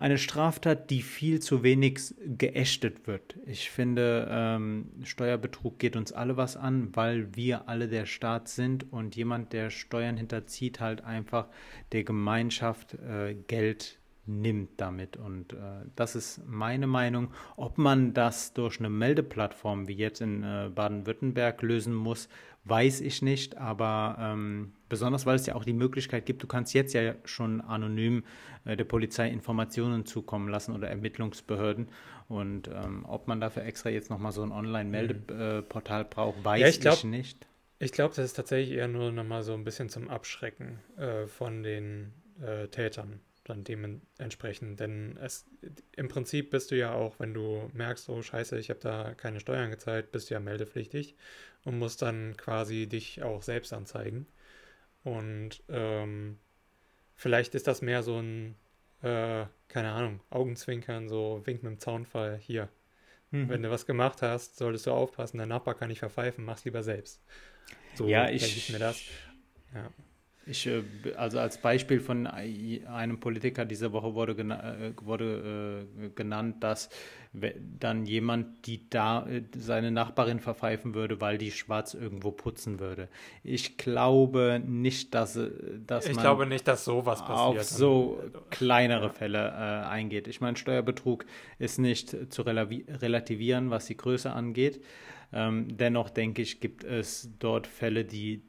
Speaker 1: eine Straftat, die viel zu wenig geächtet wird. Ich finde, ähm, Steuerbetrug geht uns alle was an, weil wir alle der Staat sind und jemand, der Steuern hinterzieht, halt einfach der Gemeinschaft äh, Geld nimmt damit. Und äh, das ist meine Meinung. Ob man das durch eine Meldeplattform wie jetzt in äh, Baden-Württemberg lösen muss, weiß ich nicht, aber ähm, besonders weil es ja auch die Möglichkeit gibt, du kannst jetzt ja schon anonym äh, der Polizei Informationen zukommen lassen oder Ermittlungsbehörden. Und ähm, ob man dafür extra jetzt nochmal so ein Online-Meldeportal mhm. braucht, weiß ja, ich, glaub, ich, nicht.
Speaker 2: Ich glaube, das ist tatsächlich eher nur nochmal so ein bisschen zum Abschrecken äh, von den äh, Tätern dann dementsprechend. Denn es, im Prinzip bist du ja auch, wenn du merkst, oh scheiße, ich habe da keine Steuern gezahlt, bist du ja meldepflichtig und musst dann quasi dich auch selbst anzeigen. Und ähm, vielleicht ist das mehr so ein, äh, keine Ahnung, Augenzwinkern, so Wink mit dem Zaunfall hier. Mhm. Wenn du was gemacht hast, solltest du aufpassen, der Nachbar kann nicht verpfeifen, mach's lieber selbst.
Speaker 1: So ja, ich, ich mir das. Ja. Ich, äh, also als Beispiel von einem Politiker diese Woche wurde, äh, wurde äh, genannt, dass dann jemand die da seine Nachbarin verpfeifen würde, weil die schwarz irgendwo putzen würde. Ich glaube nicht, dass, dass
Speaker 2: ich man glaube nicht, dass sowas passiert.
Speaker 1: auf so kleinere. Fälle äh, eingeht. Ich meine, Steuerbetrug ist nicht zu relativieren, was die Größe angeht. Ähm, dennoch denke ich, gibt es dort Fälle, die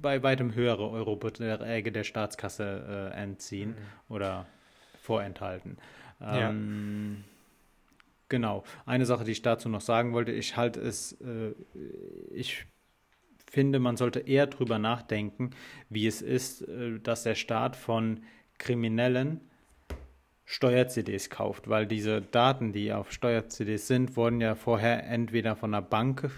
Speaker 1: bei weitem höhere Eurobeträge der Staatskasse äh, entziehen mhm. oder vorenthalten. Ähm, ja. Genau. Eine Sache, die ich dazu noch sagen wollte, ich halte es, äh, ich finde, man sollte eher drüber nachdenken, wie es ist, äh, dass der Staat von Kriminellen Steuer-CDs kauft, weil diese Daten, die auf Steuer-CDs sind, wurden ja vorher entweder von einer Bank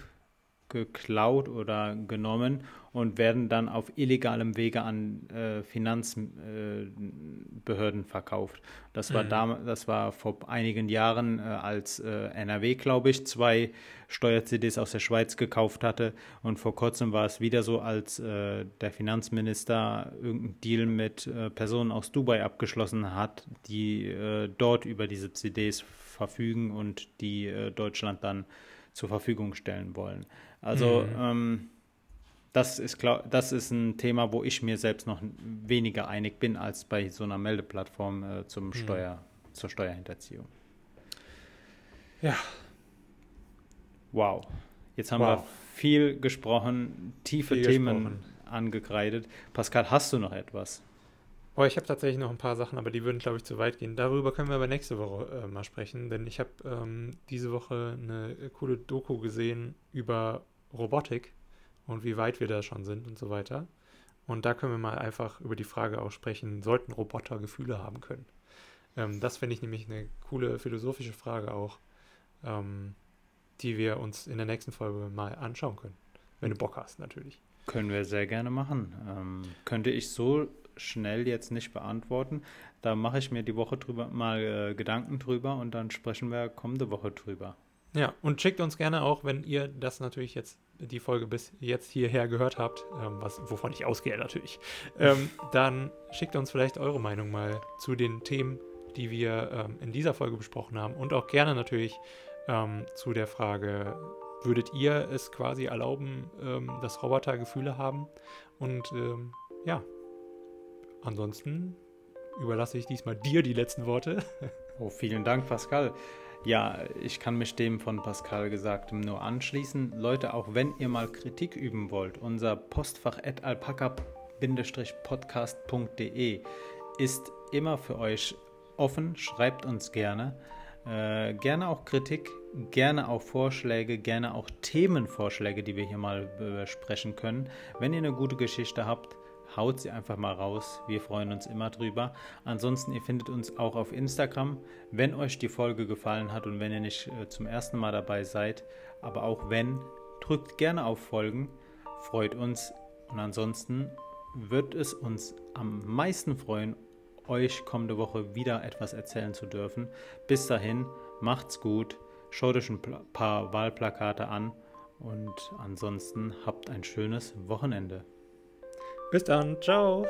Speaker 1: geklaut oder genommen und werden dann auf illegalem Wege an äh, Finanzbehörden äh, verkauft. Das war, mhm. da, das war vor einigen Jahren, äh, als äh, NRW, glaube ich, zwei Steuer-CDs aus der Schweiz gekauft hatte. Und vor kurzem war es wieder so, als äh, der Finanzminister irgendeinen Deal mit äh, Personen aus Dubai abgeschlossen hat, die dort über diese CDs verfügen und die Deutschland dann zur Verfügung stellen wollen. Also mhm. ähm, das, ist, das ist ein Thema, wo ich mir selbst noch weniger einig bin als bei so einer Meldeplattform äh, zum mhm. Steuer, zur Steuerhinterziehung.
Speaker 2: Ja.
Speaker 1: Wow. Jetzt haben wow. wir viel gesprochen, tiefe viel Themen gesprochen. angekreidet. Pascal, hast du noch etwas?
Speaker 2: Oh, ich habe tatsächlich noch ein paar Sachen, aber die würden, glaube ich, zu weit gehen. Darüber können wir aber nächste Woche äh, mal sprechen, denn ich habe ähm, diese Woche eine coole Doku gesehen über Robotik und wie weit wir da schon sind und so weiter. Und da können wir mal einfach über die Frage auch sprechen, sollten Roboter Gefühle haben können? Ähm, das finde ich nämlich eine coole philosophische Frage auch, ähm, die wir uns in der nächsten Folge mal anschauen können. Wenn du Bock hast, natürlich.
Speaker 1: Können wir sehr gerne machen. Ähm, könnte ich so schnell jetzt nicht beantworten. Da mache ich mir die Woche drüber mal äh, Gedanken drüber und dann sprechen wir kommende Woche drüber.
Speaker 2: Ja, und schickt uns gerne auch, wenn ihr das natürlich jetzt die Folge bis jetzt hierher gehört habt, ähm, was, wovon ich ausgehe natürlich, ähm, dann schickt uns vielleicht eure Meinung mal zu den Themen, die wir ähm, in dieser Folge besprochen haben und auch gerne natürlich ähm, zu der Frage, würdet ihr es quasi erlauben, ähm, dass Roboter Gefühle haben? Und ähm, ja, ansonsten überlasse ich diesmal dir die letzten Worte.
Speaker 1: Oh, vielen Dank, Pascal. Ja, ich kann mich dem von Pascal Gesagtem nur anschließen. Leute, auch wenn ihr mal Kritik üben wollt, unser Postfach at alpaka-podcast.de ist immer für euch offen. Schreibt uns gerne. Äh, gerne auch Kritik, gerne auch Vorschläge, gerne auch Themenvorschläge, die wir hier mal besprechen können. Wenn ihr eine gute Geschichte habt, haut sie einfach mal raus. Wir freuen uns immer drüber. Ansonsten, ihr findet uns auch auf Instagram. Wenn euch die Folge gefallen hat und wenn ihr nicht äh, zum ersten Mal dabei seid, aber auch wenn, drückt gerne auf Folgen. Freut uns. Und ansonsten wird es uns am meisten freuen, euch kommende Woche wieder etwas erzählen zu dürfen. Bis dahin, macht's gut, schaut euch ein paar Wahlplakate an und ansonsten habt ein schönes Wochenende.
Speaker 2: Bis dann, ciao.